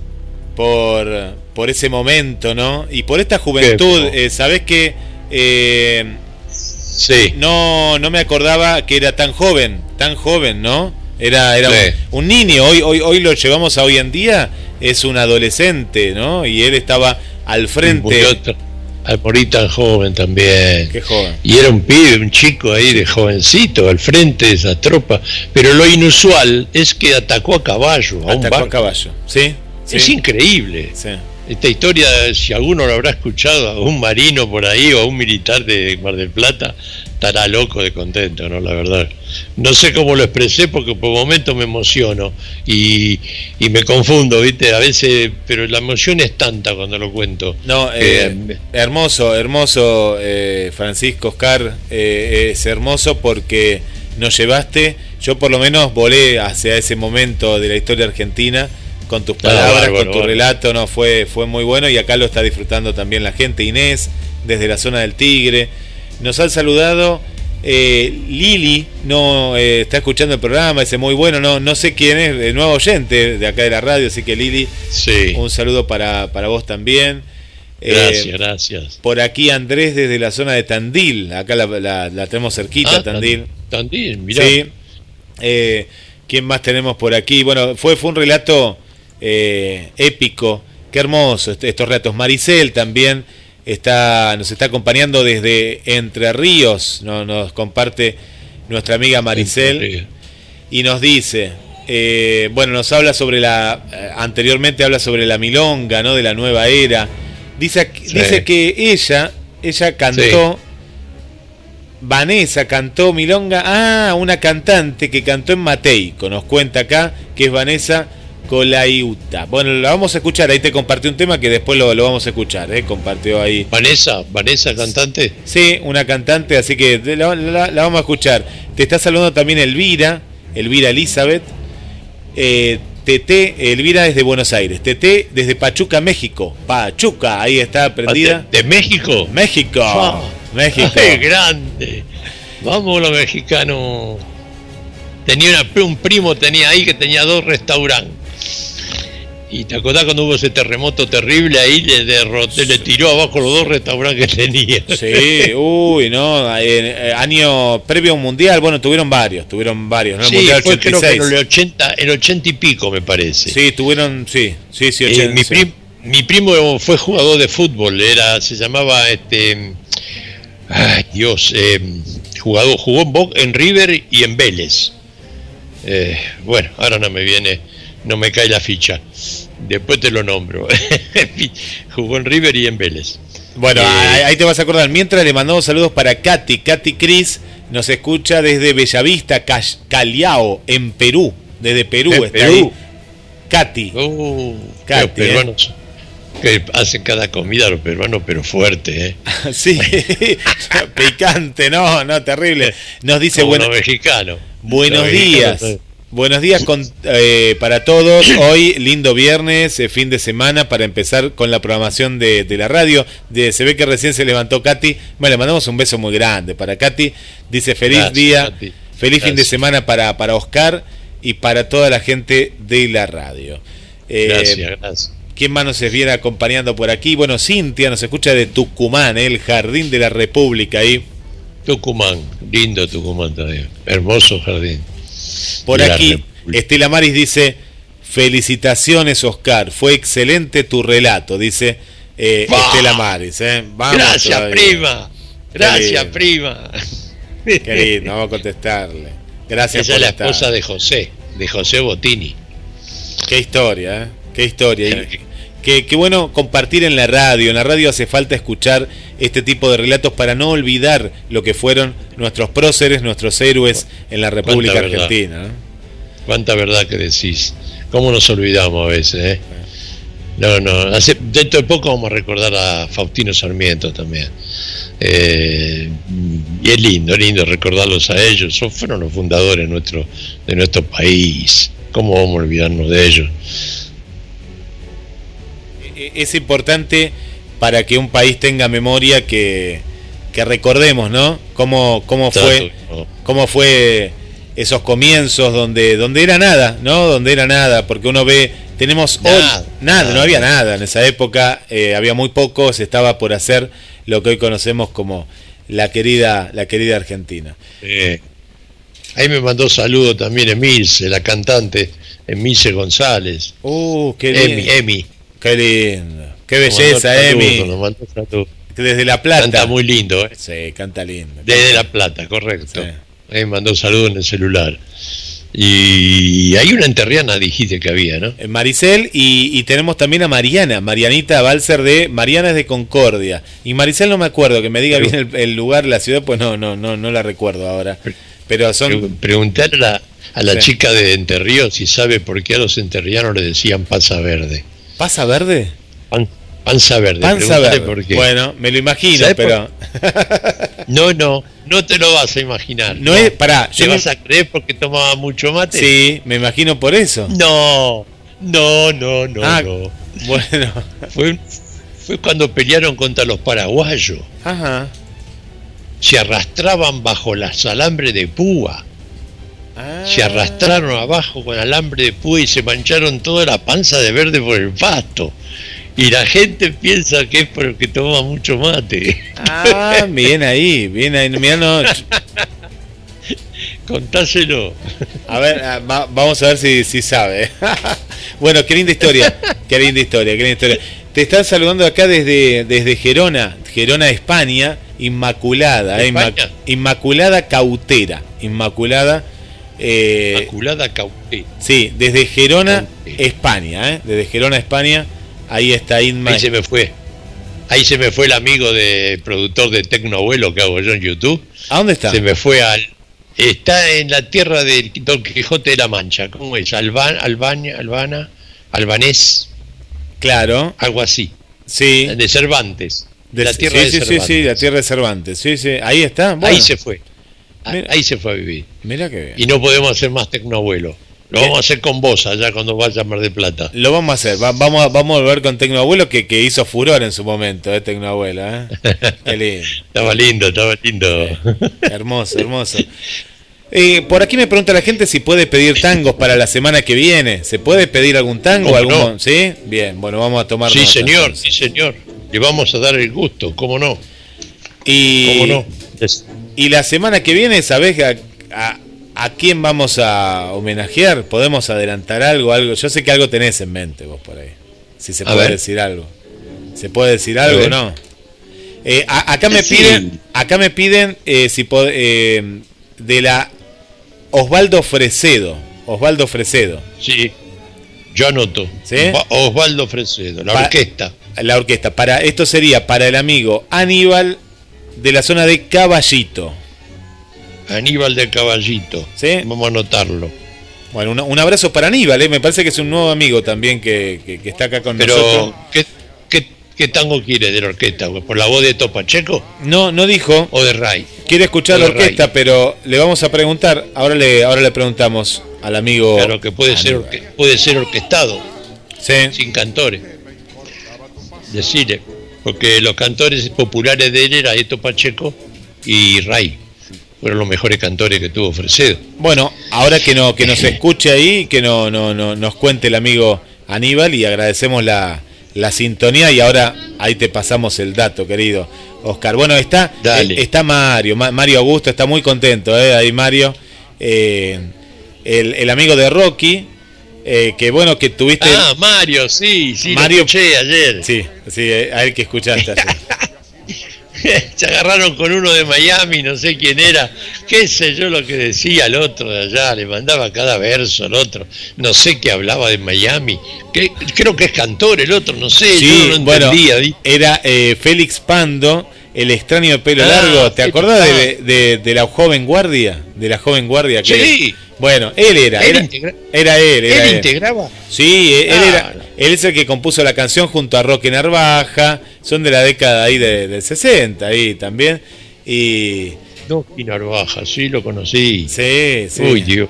por, por ese momento, ¿no? Y por esta juventud, eh, ¿sabés qué? Eh, sí. No, no me acordaba que era tan joven, tan joven, ¿no? Era, era un, niño, hoy, hoy, hoy lo llevamos a hoy en día, es un adolescente, ¿no? Y él estaba al frente al morir tan joven también. Qué joven. Y era un pibe, un chico ahí de jovencito al frente de esa tropa. Pero lo inusual es que atacó a caballo, a un Atacó a barco. caballo. ¿Sí? sí. Es increíble. Sí. Esta historia, si alguno lo habrá escuchado, a un marino por ahí o a un militar de Mar del Plata, estará loco de contento, ¿no? La verdad. No sé cómo lo expresé porque por momentos me emociono y, y me confundo, ¿viste? A veces, pero la emoción es tanta cuando lo cuento. No, eh, hermoso, hermoso, eh, Francisco Oscar, eh, es hermoso porque nos llevaste, yo por lo menos volé hacia ese momento de la historia argentina con tus palabras, con tu relato, no fue fue muy bueno y acá lo está disfrutando también la gente. Inés desde la zona del Tigre nos han saludado. eh, Lili no eh, está escuchando el programa, ese muy bueno, no no sé quién es, el nuevo oyente de acá de la radio, así que Lili, Sí, un saludo para, para vos también. Eh, gracias, gracias. por aquí Andrés desde la zona de Tandil, acá la, la- la tenemos cerquita, Ah, Tandil. Tan- Tandil, mirá. Sí. ¿Quién más tenemos por aquí? Bueno, fue, fue un relato eh, épico. Qué hermoso est- estos relatos. Maricel también está, nos está acompañando desde Entre Ríos. no- nos comparte nuestra amiga Maricel y nos dice, eh, bueno, nos habla sobre la, eh, anteriormente habla sobre la milonga, ¿no? De la nueva era. Dice, Sí. dice que ella, ella cantó, Vanessa cantó milonga, ah, una cantante que cantó en Mateico, nos cuenta acá, que es Vanessa Colaiuta. Bueno, la vamos a escuchar, ahí te compartió un tema que después lo, lo vamos a escuchar, ¿eh? compartió ahí. Vanessa, Vanessa cantante. Sí, una cantante, así que la, la- la vamos a escuchar. Te está saludando también Elvira, Elvira Elizabeth. Eh, Tete, Elvira desde Buenos Aires. Tete desde Pachuca, México. Pachuca, ahí está prendida. ¿De, de México? México, Ah. México. ¡Qué grande! Vamos los mexicanos. Tenía una- un primo tenía ahí que tenía dos restaurantes. Y te acordás cuando hubo ese terremoto terrible ahí, le derroté, le tiró abajo los dos restaurantes que tenía. Sí, uy, no, eh, eh, año previo a un mundial, bueno, tuvieron varios, tuvieron varios, ¿no? El Sí, mundial fue creo que 86. en el 80, el 80 y pico me parece. Sí, tuvieron, sí, sí, sí, Eh, 80, mi, sí. prim- mi primo fue jugador de fútbol, era, se llamaba este ay Dios, eh, jugador, jugó en, Bo- en River y en Vélez. Eh, bueno, ahora no me viene, no me cae la ficha. Después te lo nombro. [laughs] jugó en River y en Vélez. Bueno, Eh, ahí, te vas a acordar. Mientras le mandamos saludos para Katy. Katy Cris nos escucha desde Bellavista, Callao, en Perú. Desde Perú está Perú. ahí. Katy. Uh, Katy, los peruanos que hacen cada comida los peruanos, pero fuerte, ¿eh? [laughs] sí, [laughs] picante, no, no, terrible. Nos dice, bueno, los mexicanos. buenos días. Buenos días con, eh, para todos. [coughs] Hoy, lindo viernes, eh, fin de semana, para empezar con la programación de, de la radio. De, se ve que recién se levantó Katy. Bueno, le mandamos un beso muy grande para Katy. Dice feliz Gracias, día, Katy. feliz fin de semana para, para Oscar y para toda la gente de la radio. Eh, Gracias, gracias. ¿Quién más nos viene acompañando por aquí? Bueno, Cintia nos escucha de Tucumán, eh, el Jardín de la República ahí. Tucumán, lindo Tucumán también. Hermoso jardín. Por aquí. Estela Maris dice, felicitaciones Oscar, fue excelente tu relato, dice eh. Estela Maris. eh. Vamos Gracias, todavía. prima. Gracias, prima. Qué lindo, vamos a contestarle. Gracias Esa por es la estar. esposa de José, de José Botini. Qué historia, ¿eh? Qué historia. Y qué, qué bueno compartir en la radio. En la radio hace falta escuchar este tipo de relatos para no olvidar lo que fueron nuestros próceres, nuestros héroes en la República Cuánta verdad. Argentina. ¿no? Cuánta verdad que decís. ¿Cómo nos olvidamos a veces, eh? No, no. Hace, dentro de poco vamos a recordar a Faustino Sarmiento también. Eh, y es lindo, es lindo recordarlos a ellos. Son, fueron los fundadores nuestro, de nuestro país. ¿Cómo vamos a olvidarnos de ellos? E- es importante para que un país tenga memoria que, que recordemos, ¿no? Cómo, cómo fue, cómo fue esos comienzos donde, donde era nada, ¿no? Donde era nada, porque uno ve, tenemos hoy- Nada, nada, no nada. había nada en esa época, eh, había muy poco, se estaba por hacer lo que hoy conocemos como la querida, la querida Argentina. Eh, ahí me mandó saludo también Emilce, la cantante Emilce González. Uh, qué Emi, lindo. Emi. Qué lindo. Qué belleza, saludo, Emi. saludo. desde La Plata. Canta muy lindo, ¿eh? Sí, canta lindo. Desde La Plata, correcto. Sí. Me mandó saludos en el celular. Y hay una enterriana, dijiste que había, ¿no? Eh, Maricel y, y tenemos también a Mariana, Marianita Balser de Mariana es de Concordia. Y Maricel no me acuerdo, que me diga Pero- bien el, el lugar, la ciudad, pues no, no, no, no la recuerdo ahora. Pero son Preguntar a la, a la Sí. chica de Enterrío si sabe por qué a los enterrianos le decían panza verde. Pasa verde, Pan- panza verde. panza verde. por qué. Bueno, me lo imagino, ¿Sabe pero No, no, no te lo vas a imaginar. no es, pará, ¿Te yo me- vas a creer porque tomaba mucho mate? sí, me imagino por eso. No, no, no, no, Ah. no. Bueno, [laughs] Fue, fue cuando pelearon contra los paraguayos. ajá. Se arrastraban bajo las alambres de púa. Ah. Se arrastraron abajo con alambre de púa y se mancharon toda la panza de verde por el pasto. Y la gente piensa que es porque toma mucho mate. Ah, [laughs] bien ahí, bien ahí. Mirá, no, Contáselo. A ver, ah, va- vamos a ver si, si sabe. [laughs] bueno, qué linda historia, qué linda historia, qué linda historia. Te están saludando acá desde, desde Gerona, Gerona, España, Inmaculada, eh, ¿España? Inmaculada Cautera, Inmaculada, eh, Inmaculada Cauté. sí, desde Gerona. España, eh, desde Gerona, España, ahí está Inma. Ahí se me fue. Ahí se me fue el amigo de productor de Tecno Abuelo que hago yo en YouTube. ¿A dónde está? Se me fue al. Está en la tierra del Don Quijote de la Mancha. ¿Cómo es? Alban, Albania, Albana, Albanés, Claro, algo así. sí. De Cervantes. De la tierra sí, de sí, sí, Cervantes. sí, la tierra de Cervantes. Sí, sí, ahí está. Bueno, Ahí se fue. Ah, Mira. Ahí se fue a vivir. Mira qué bien. Y no podemos hacer más Tecnoabuelo. Lo ¿Qué? vamos a hacer con vos allá cuando vaya a Mar del Plata. Lo vamos a hacer, va- vamos, a, vamos a volver con Tecnoabuelo que, que hizo furor en su momento, ¿eh? Tecnoabuelo, ¿eh? [laughs] Qué lindo. Estaba lindo, estaba lindo. Hermoso, hermoso. Eh, por aquí me pregunta la gente si puede pedir tangos para la semana que viene. ¿Se puede pedir algún tango? ¿Cómo algún no? ¿Sí? Bien, bueno, vamos a tomar Sí, nota, señor, entonces. sí, señor. Le vamos a dar el gusto, ¿cómo no? Y, ¿Cómo no? Es- y la semana que viene, ¿sabés a, a- a quién vamos a homenajear? ¿Podemos adelantar algo? algo? Yo sé que algo tenés en mente vos por ahí. Si se A puede ver. decir algo. ¿Se puede decir algo o no? Eh, a- acá me Sí. piden, acá me piden eh, si pod- eh, de la Osvaldo Fresedo. Osvaldo Fresedo. Sí, yo anoto. ¿Sí? Osva- Osvaldo Fresedo, la Pa- orquesta. La orquesta. Para, esto sería para el amigo Aníbal de la zona de Caballito. Aníbal del Caballito. ¿Sí? Vamos a anotarlo. Bueno, un, un abrazo para Aníbal, ¿eh? me parece que es un nuevo amigo también que, que- que está acá con Pero, nosotros. ¿qué, qué, qué tango quiere de la orquesta? ¿Por la voz de Topacheco No, no dijo, o de Ray? quiere escuchar la orquesta, Ray. pero le vamos a preguntar, ahora le, ahora le preguntamos al amigo. Claro que puede ser, Aníbal. puede ser orquestado, Sí, sin cantores. Decirle, porque los cantores populares de él eran Eto Pacheco y Ray. Fueron los mejores cantores que tuvo Fresedo. Bueno, ahora que no que nos [laughs] escuche ahí, que no, no, no nos cuente el amigo Aníbal y agradecemos la, la sintonía y ahora ahí te pasamos el dato, querido Oscar. Bueno, está Dale. eh, está Mario, Ma- Mario Augusto está muy contento, eh, ahí Mario, eh, el, el amigo de Rocky, eh, que bueno que tuviste, Ah, Mario, sí, sí, Mario- lo escuché ayer. sí, sí, eh, a él que escuchaste. ayer. [laughs] Se agarraron con uno de Miami, no sé quién era, qué sé yo lo que decía el otro de allá, le mandaba cada verso al otro, no sé qué hablaba de Miami, que, creo que es cantor el otro, no sé, Sí, yo no lo bueno, entendía. ¿vi? era eh, Félix Pando, el extraño de pelo Ah, largo. ¿Te acordás de- de la joven guardia? De la joven guardia que Sí. Bueno, él era, ¿Él era, integra- era él, era ¿Él él. integraba? Sí, él, él Ah, era, no. él es el que compuso la canción junto a Roque Narvaja, son de la década ahí de- del 60 ahí también. Y y Narvaja, sí, lo conocí. sí, sí. Uy, Dios.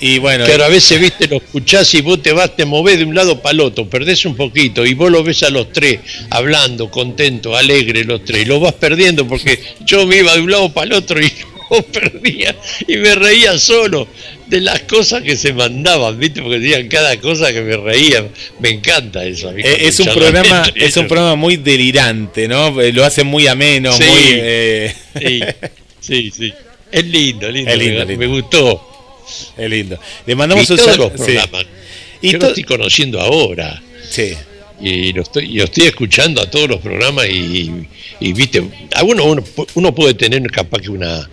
y bueno, ahora a veces, viste, lo escuchás y vos te vas, te movés de un lado para el otro, perdés un poquito y vos lo ves a los tres, hablando, contento, alegre los tres, y lo vas perdiendo porque yo me iba de un lado para el otro y [laughs] perdía y me reía solo de las cosas que se mandaban, viste, porque decían cada cosa que me reía, me encanta eso. a mí, eh, es un programa, [laughs] es un programa muy delirante, ¿no? Eh, Lo hace muy ameno, Sí. muy eh, Sí, sí, sí. Es lindo, lindo, Es lindo, me, lindo. me gustó. es lindo. Le mandamos y un saludo. sí. programas. Y Yo lo estoy conociendo ahora. Sí. y lo estoy, y lo estoy escuchando a todos los programas y, y, viste, algunos uno, uno puede tener capaz que una,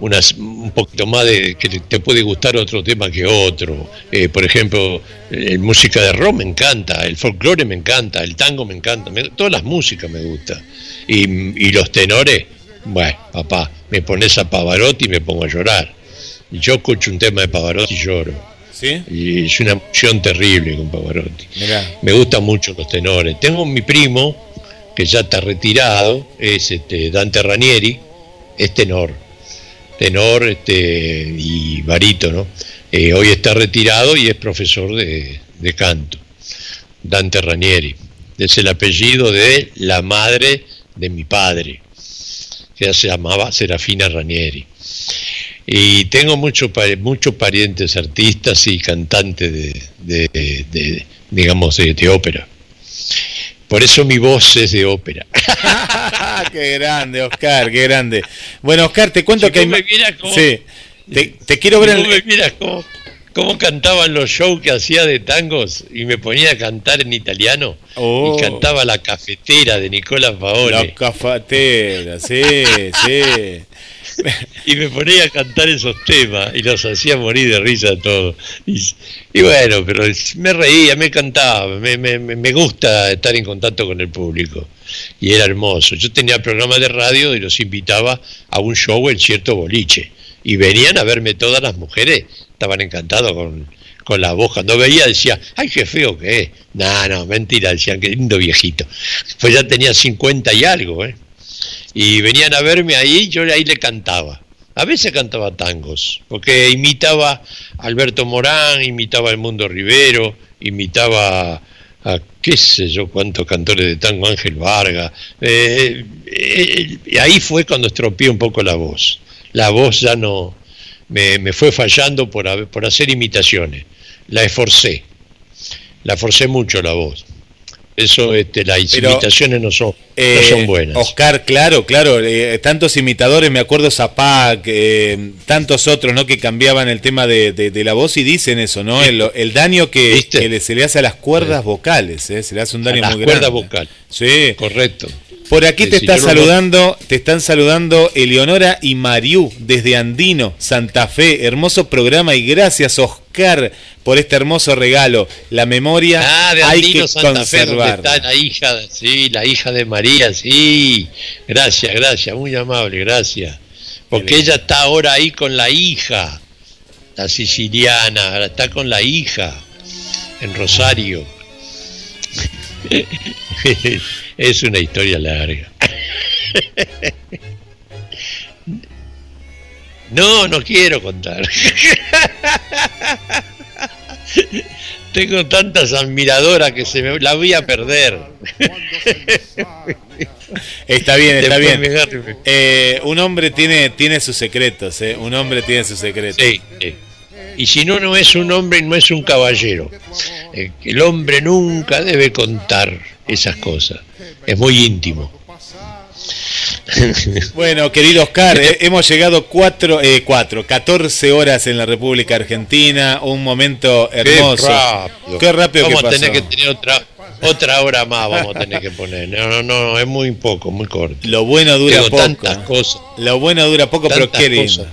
unas, un poquito más de que te puede gustar otro tema que otro. Eh, por ejemplo, el música de rock me encanta, el folclore me encanta, el tango me encanta, todas las músicas me gustan. Y, y, los tenores, bueno, papá, me pones a Pavarotti y me pongo a llorar. Yo escucho un tema de Pavarotti y lloro. Y es una emoción terrible con Pavarotti. Me gustan mucho los tenores. Tengo mi primo, que ya está retirado, es este, Dante Ranieri, es tenor. Tenor este, y barítono. Eh, hoy está retirado y es profesor de, de canto. Dante Ranieri. Es el apellido de la madre de mi padre, que se llamaba Serafina Ranieri. Y tengo muchos muchos parientes artistas y cantantes de, digamos, de, ópera. Por eso mi voz es de ópera. [laughs] [laughs] qué grande, Oscar, qué grande. Bueno, Oscar, te cuento que hay... Me sí, te, quiero ver... En... Me cómo, cantaban los shows que hacía de tangos y me ponía a cantar en italiano y oh. cantaba La Cafetera de Nicola Paoli. La Cafetera, sí, sí y me ponía a cantar esos temas y los hacía morir de risa todo. Y, y bueno, pero me reía, me cantaba, me, me, me, gusta estar en contacto con el público. Y era hermoso. Yo tenía programas de radio y los invitaba a un show en cierto boliche. Y venían a verme todas las mujeres, estaban encantados con, con la voz. Cuando veía decía, ay, qué feo que es. No, no, mentira, decían, qué lindo viejito. Pues ya tenía 50 y algo, ¿eh? Y venían a verme ahí, yo ahí le cantaba. A veces cantaba tangos, porque imitaba a Alberto Morán, imitaba a El Mundo Rivero, imitaba a qué sé yo cuántos cantores de tango, Ángel Vargas. Eh, eh, ahí fue cuando estropeé un poco la voz. La voz ya no me, me fue fallando por, por hacer imitaciones. La esforcé, la forcé mucho la voz. Eso, este, las imitaciones no son, no son eh, buenas. Oscar, claro, claro, eh, tantos imitadores, me acuerdo Zapac, eh, tantos otros, ¿no? Que cambiaban el tema de, la voz y dicen eso, ¿no? El, daño que, se le hace a las cuerdas vocales, Se le hace un daño muy grande. cuerdas vocales. Sí. Correcto. Por aquí te está saludando, te están saludando Eleonora y Mariú desde Andino, Santa Fe. Hermoso programa y gracias Oscar por este hermoso regalo. La memoria ah, de hay que Santa Fe, está la hija, sí, la hija de María, sí. Gracias, gracias, muy amable, gracias. Porque ella está ahora ahí con la hija, la siciliana, está con la hija en Rosario. [laughs] es una historia larga. [laughs] No, no quiero contar. [laughs] Tengo tantas admiradoras que se me la voy a perder. Está bien, está bien. Eh, un hombre tiene, tiene sus secretos, ¿eh? Un hombre tiene sus secretos. Sí, Y si no, no es un hombre y no es un caballero. Eh, el hombre nunca debe contar esas cosas. Es muy íntimo. [laughs] Bueno, querido Oscar, eh, hemos llegado cuatro, eh, cuatro, 14 horas en la República Argentina, un momento hermoso. Qué rápido. vamos a tener que tener otra, otra hora más, vamos a tener que poner. No, no, no, es muy poco, muy corto. Lo bueno dura poco. Tantas cosas. Lo bueno dura poco, pero qué lindo.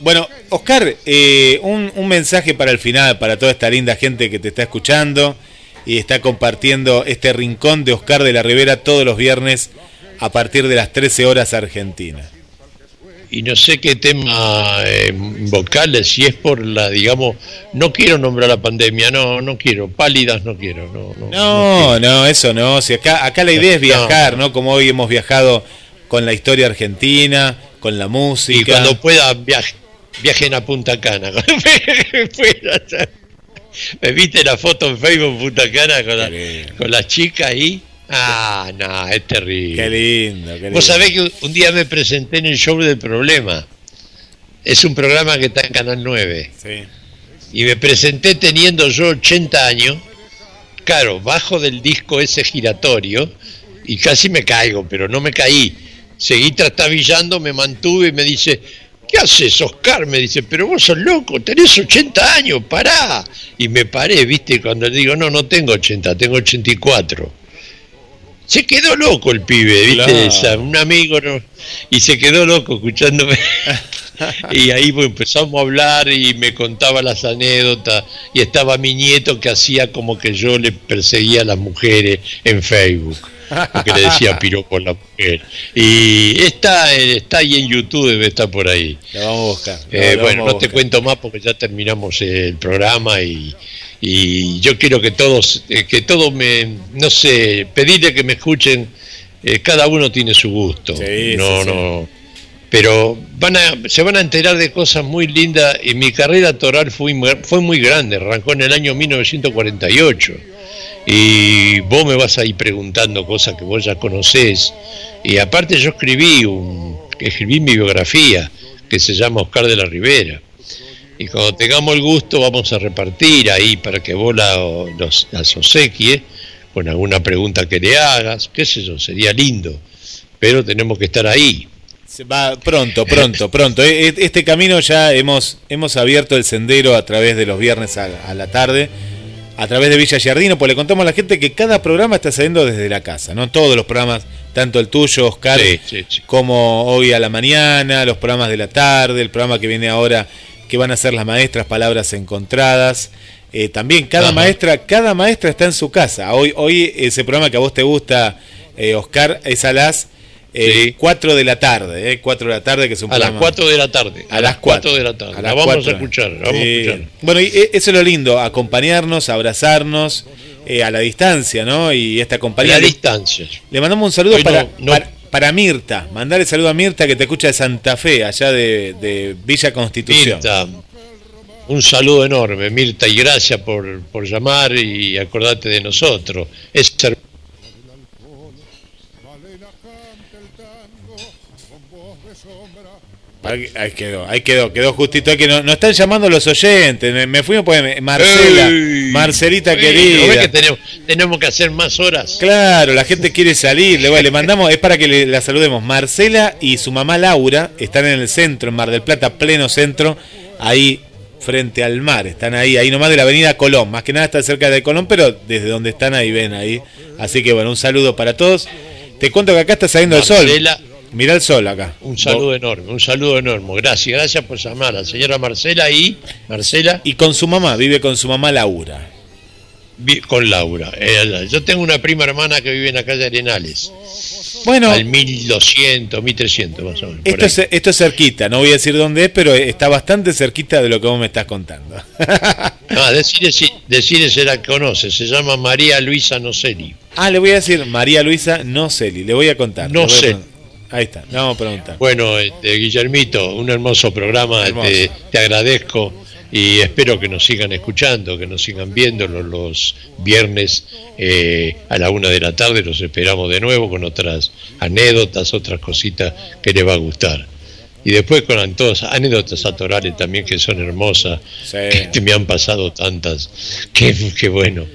Bueno, Oscar, eh, un, un mensaje para el final, para toda esta linda gente que te está escuchando y está compartiendo este rincón de Oscar de la Rivera todos los viernes a partir de las 13 horas Argentina. Y no sé qué tema eh, vocales, si es por la, digamos, no quiero nombrar la pandemia, no, no quiero, pálidas no quiero, no. No, no, eso no, si acá, acá la idea es viajar, no. Como hoy hemos viajado con la historia argentina, con la música. Y cuando pueda viaje, viajen a Punta Cana. [laughs] ¿Me viste la foto en Facebook Punta Cana con la, con la chica ahí? Ah, no, es terrible. Qué lindo, qué lindo. Vos sabés que un día me presenté en el show del problema. Es un programa que está en Canal 9. Sí. Y me presenté teniendo yo 80 años. Claro, bajo del disco ese giratorio. Y casi me caigo, pero no me caí. Seguí trastabillando, me mantuve y me dice, ¿qué haces, Oscar? Me dice, pero vos sos loco, tenés 80 años, pará. Y me paré, viste, cuando le digo, no, no tengo 80, tengo 84. Se quedó loco el pibe, ¿viste? Claro. Un amigo, ¿no? Y se quedó loco escuchándome. [laughs] y ahí pues, empezamos a hablar y me contaba las anécdotas. Y estaba mi nieto que hacía como que yo le perseguía a las mujeres en Facebook. Porque le decía [laughs] piropo a la mujer. Y está, está ahí en YouTube, debe estar por ahí. Lo vamos a buscar. Eh, bueno, no te cuento más porque ya terminamos el programa y, y yo quiero que todos, eh, que todos me, no sé, pedirle que me escuchen. eh, cada uno tiene su gusto. Sí, no, sí, sí. no. Pero van a, se van a enterar de cosas muy lindas y mi carrera toral fue, muy- fue muy grande, arrancó en el año 1948 y vos me vas ahí preguntando cosas que vos ya conocés y aparte yo escribí un, escribí mi biografía que se llama Oscar de la Ribera y cuando tengamos el gusto vamos a repartir ahí para que vos la, los, las obsequies con alguna pregunta que le hagas, qué sé yo, sería lindo, pero tenemos que estar ahí. Se va pronto, pronto, [laughs] pronto. E- e- Este camino ya hemos, hemos abierto el sendero a través de los viernes a, a la tarde, a través de Villa Giardino, pues le contamos a la gente que cada programa está saliendo desde la casa, ¿no? Todos los programas, tanto el tuyo, Oscar, Sí, sí, sí. como hoy a la mañana, los programas de la tarde, el programa que viene ahora, que van a ser las maestras, palabras encontradas. Eh, también cada Ajá. maestra, cada maestra está en su casa. Hoy, hoy ese programa que a vos te gusta, eh, Oscar, es a las eh, Sí. 4 de la tarde, eh, 4 de la tarde, que es un A las programa- 4 de la tarde. A, las 4 de la tarde. a La las vamos cuatro. a escuchar. la vamos a escuchar. Bueno, y eh, eso es lo lindo, acompañarnos, abrazarnos a la distancia, ¿no? Y esta A compañía. la Le, distancia. le mandamos un saludo Hoy no- para, no- para, para Mirta. Mandarle saludo a Mirta que te escucha de Santa Fe, allá de, de Villa Constitución. Mirta, un saludo enorme, Mirta, y gracias por, por llamar y acordarte de nosotros. Es Ahí, quedó, ahí quedó, quedó justito. Que no- nos están llamando los oyentes. Me, me fui pues, me- Marcela, Ey, Marcelita ey, ¿no ves querida. que tenemos, tenemos que hacer más horas? Claro, la gente quiere salir. Le, le mandamos, es para que le, la saludemos. Marcela y su mamá Laura están en el centro, en Mar del Plata, pleno centro, ahí frente al mar. Están ahí, ahí nomás de la avenida Colón. Más que nada está cerca de Colón, pero desde donde están ahí ven ahí. Así que bueno, un saludo para todos. Te cuento que acá está saliendo el sol. Mirá el sol acá. un saludo enorme, un saludo enorme. Gracias, gracias por llamar a la señora Marcela y Marcela Y con su mamá, vive con su mamá Laura. vi- con Laura. Eh, Yo tengo una prima hermana que vive en la calle Arenales, Bueno, al 1200, 1300 más o menos. esto es, ahí. esto es cerquita, no voy a decir dónde es, pero está bastante cerquita de lo que vos me estás contando. [laughs] Decirle si, decirle si la conoce, se llama María Luisa Nocelli. Ah, le voy a decir María Luisa Noceli, le voy a contar. No Ahí está, le vamos a preguntar. Bueno, este, Guillermito, un hermoso programa, Hermoso. Te, te agradezco y espero que nos sigan escuchando, que nos sigan viendo los, los viernes eh, a la una de la tarde, los esperamos de nuevo con otras anécdotas, otras cositas que les va a gustar. Y después con todas anécdotas atorales también que son hermosas, Sí. que me han pasado tantas, que, que bueno,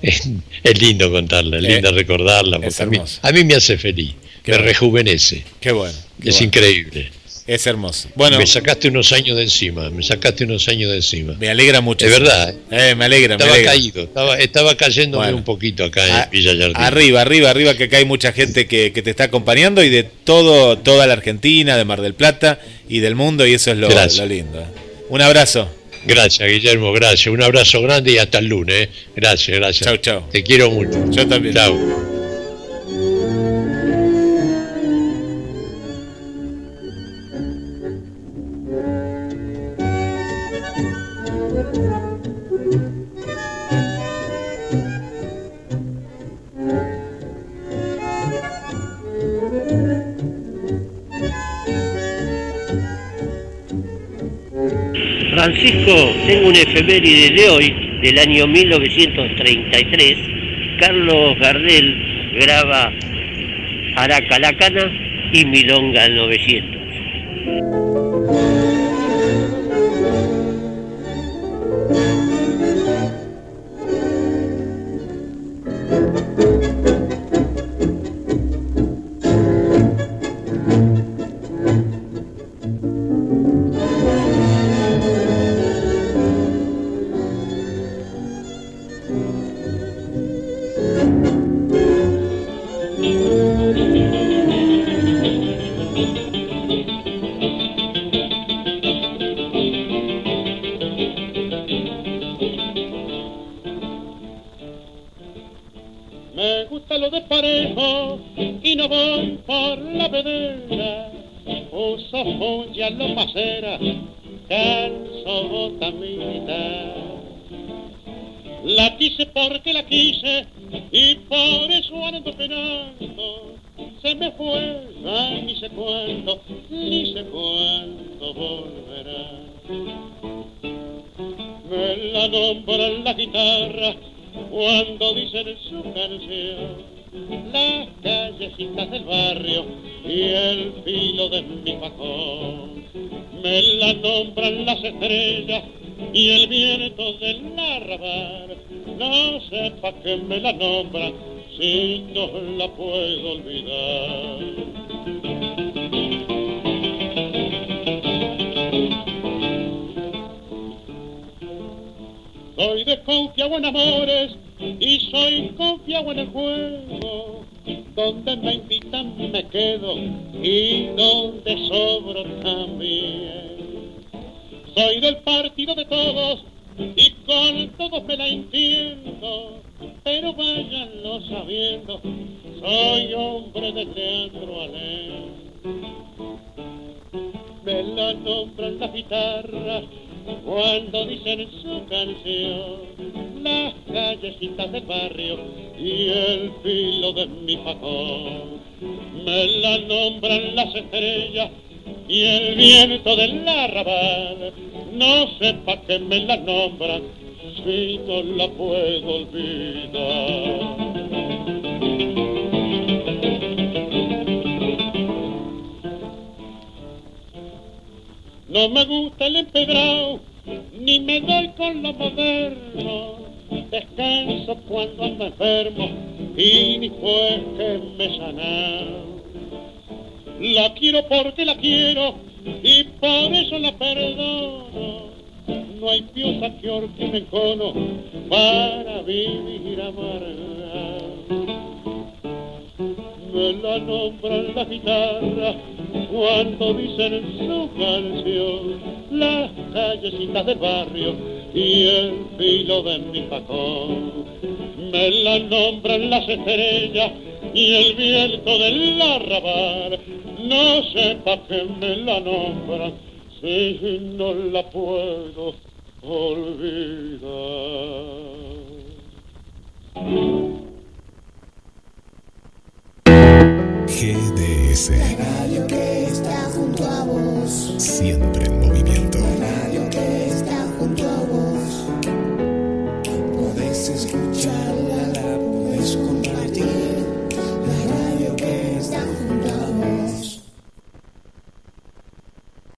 es, [laughs] es lindo contarlas, es Eh, lindo recordarlas, es porque a mí, a mí me hace feliz, Qué me bueno. rejuvenece. Qué bueno. qué Es bueno. increíble. Es hermoso. Bueno, me sacaste unos años de encima, me sacaste unos años de encima. me alegra mucho. De verdad, Eh, me alegra, me Estaba alegra. caído, estaba, estaba cayéndome Bueno. un poquito acá en A- Villa Jardín. Arriba, arriba, arriba, que acá hay mucha gente que, que te está acompañando y de todo, toda la Argentina, de Mar del Plata y del mundo, y eso es lo, lindo. Un abrazo. Gracias, Guillermo, gracias. Un abrazo grande y hasta el lunes. ¿eh? Gracias, gracias. Chau, chau. Te quiero mucho. Yo también. Chau. Francisco, tengo un efeméride de hoy, del año 1933. Carlos Gardel graba Aracalacana y Milonga 900. Que me la nombran si no la puedo olvidar. Soy de confiado en amores y soy confiado en el juego. Donde me invitan me quedo y donde sobro también. Soy del partido de todos y con todos me la entiendo, soy hombre de teatro alegre. Me la nombran la guitarra cuando dicen su canción las callecitas del barrio y el filo de mi facón. Me la nombran las estrellas y el viento del arrabal. No sepa que me la nombran si no la puedo olvidar. No me gusta el empedrado, ni me doy con lo moderno. Descanso cuando ando enfermo y después que me sanar. La quiero porque la quiero y por eso la perdono. No hay piosa que orque un encono para vivir amarga. Me la nombran la guitarra cuando dicen su canción las callecitas del barrio y el filo de mi facón. Me la nombran las estrellas y el viento del arrabal. No sepa que me la nombran si no la puedo olvidar. MBS. La que está junto a vos. Siempre en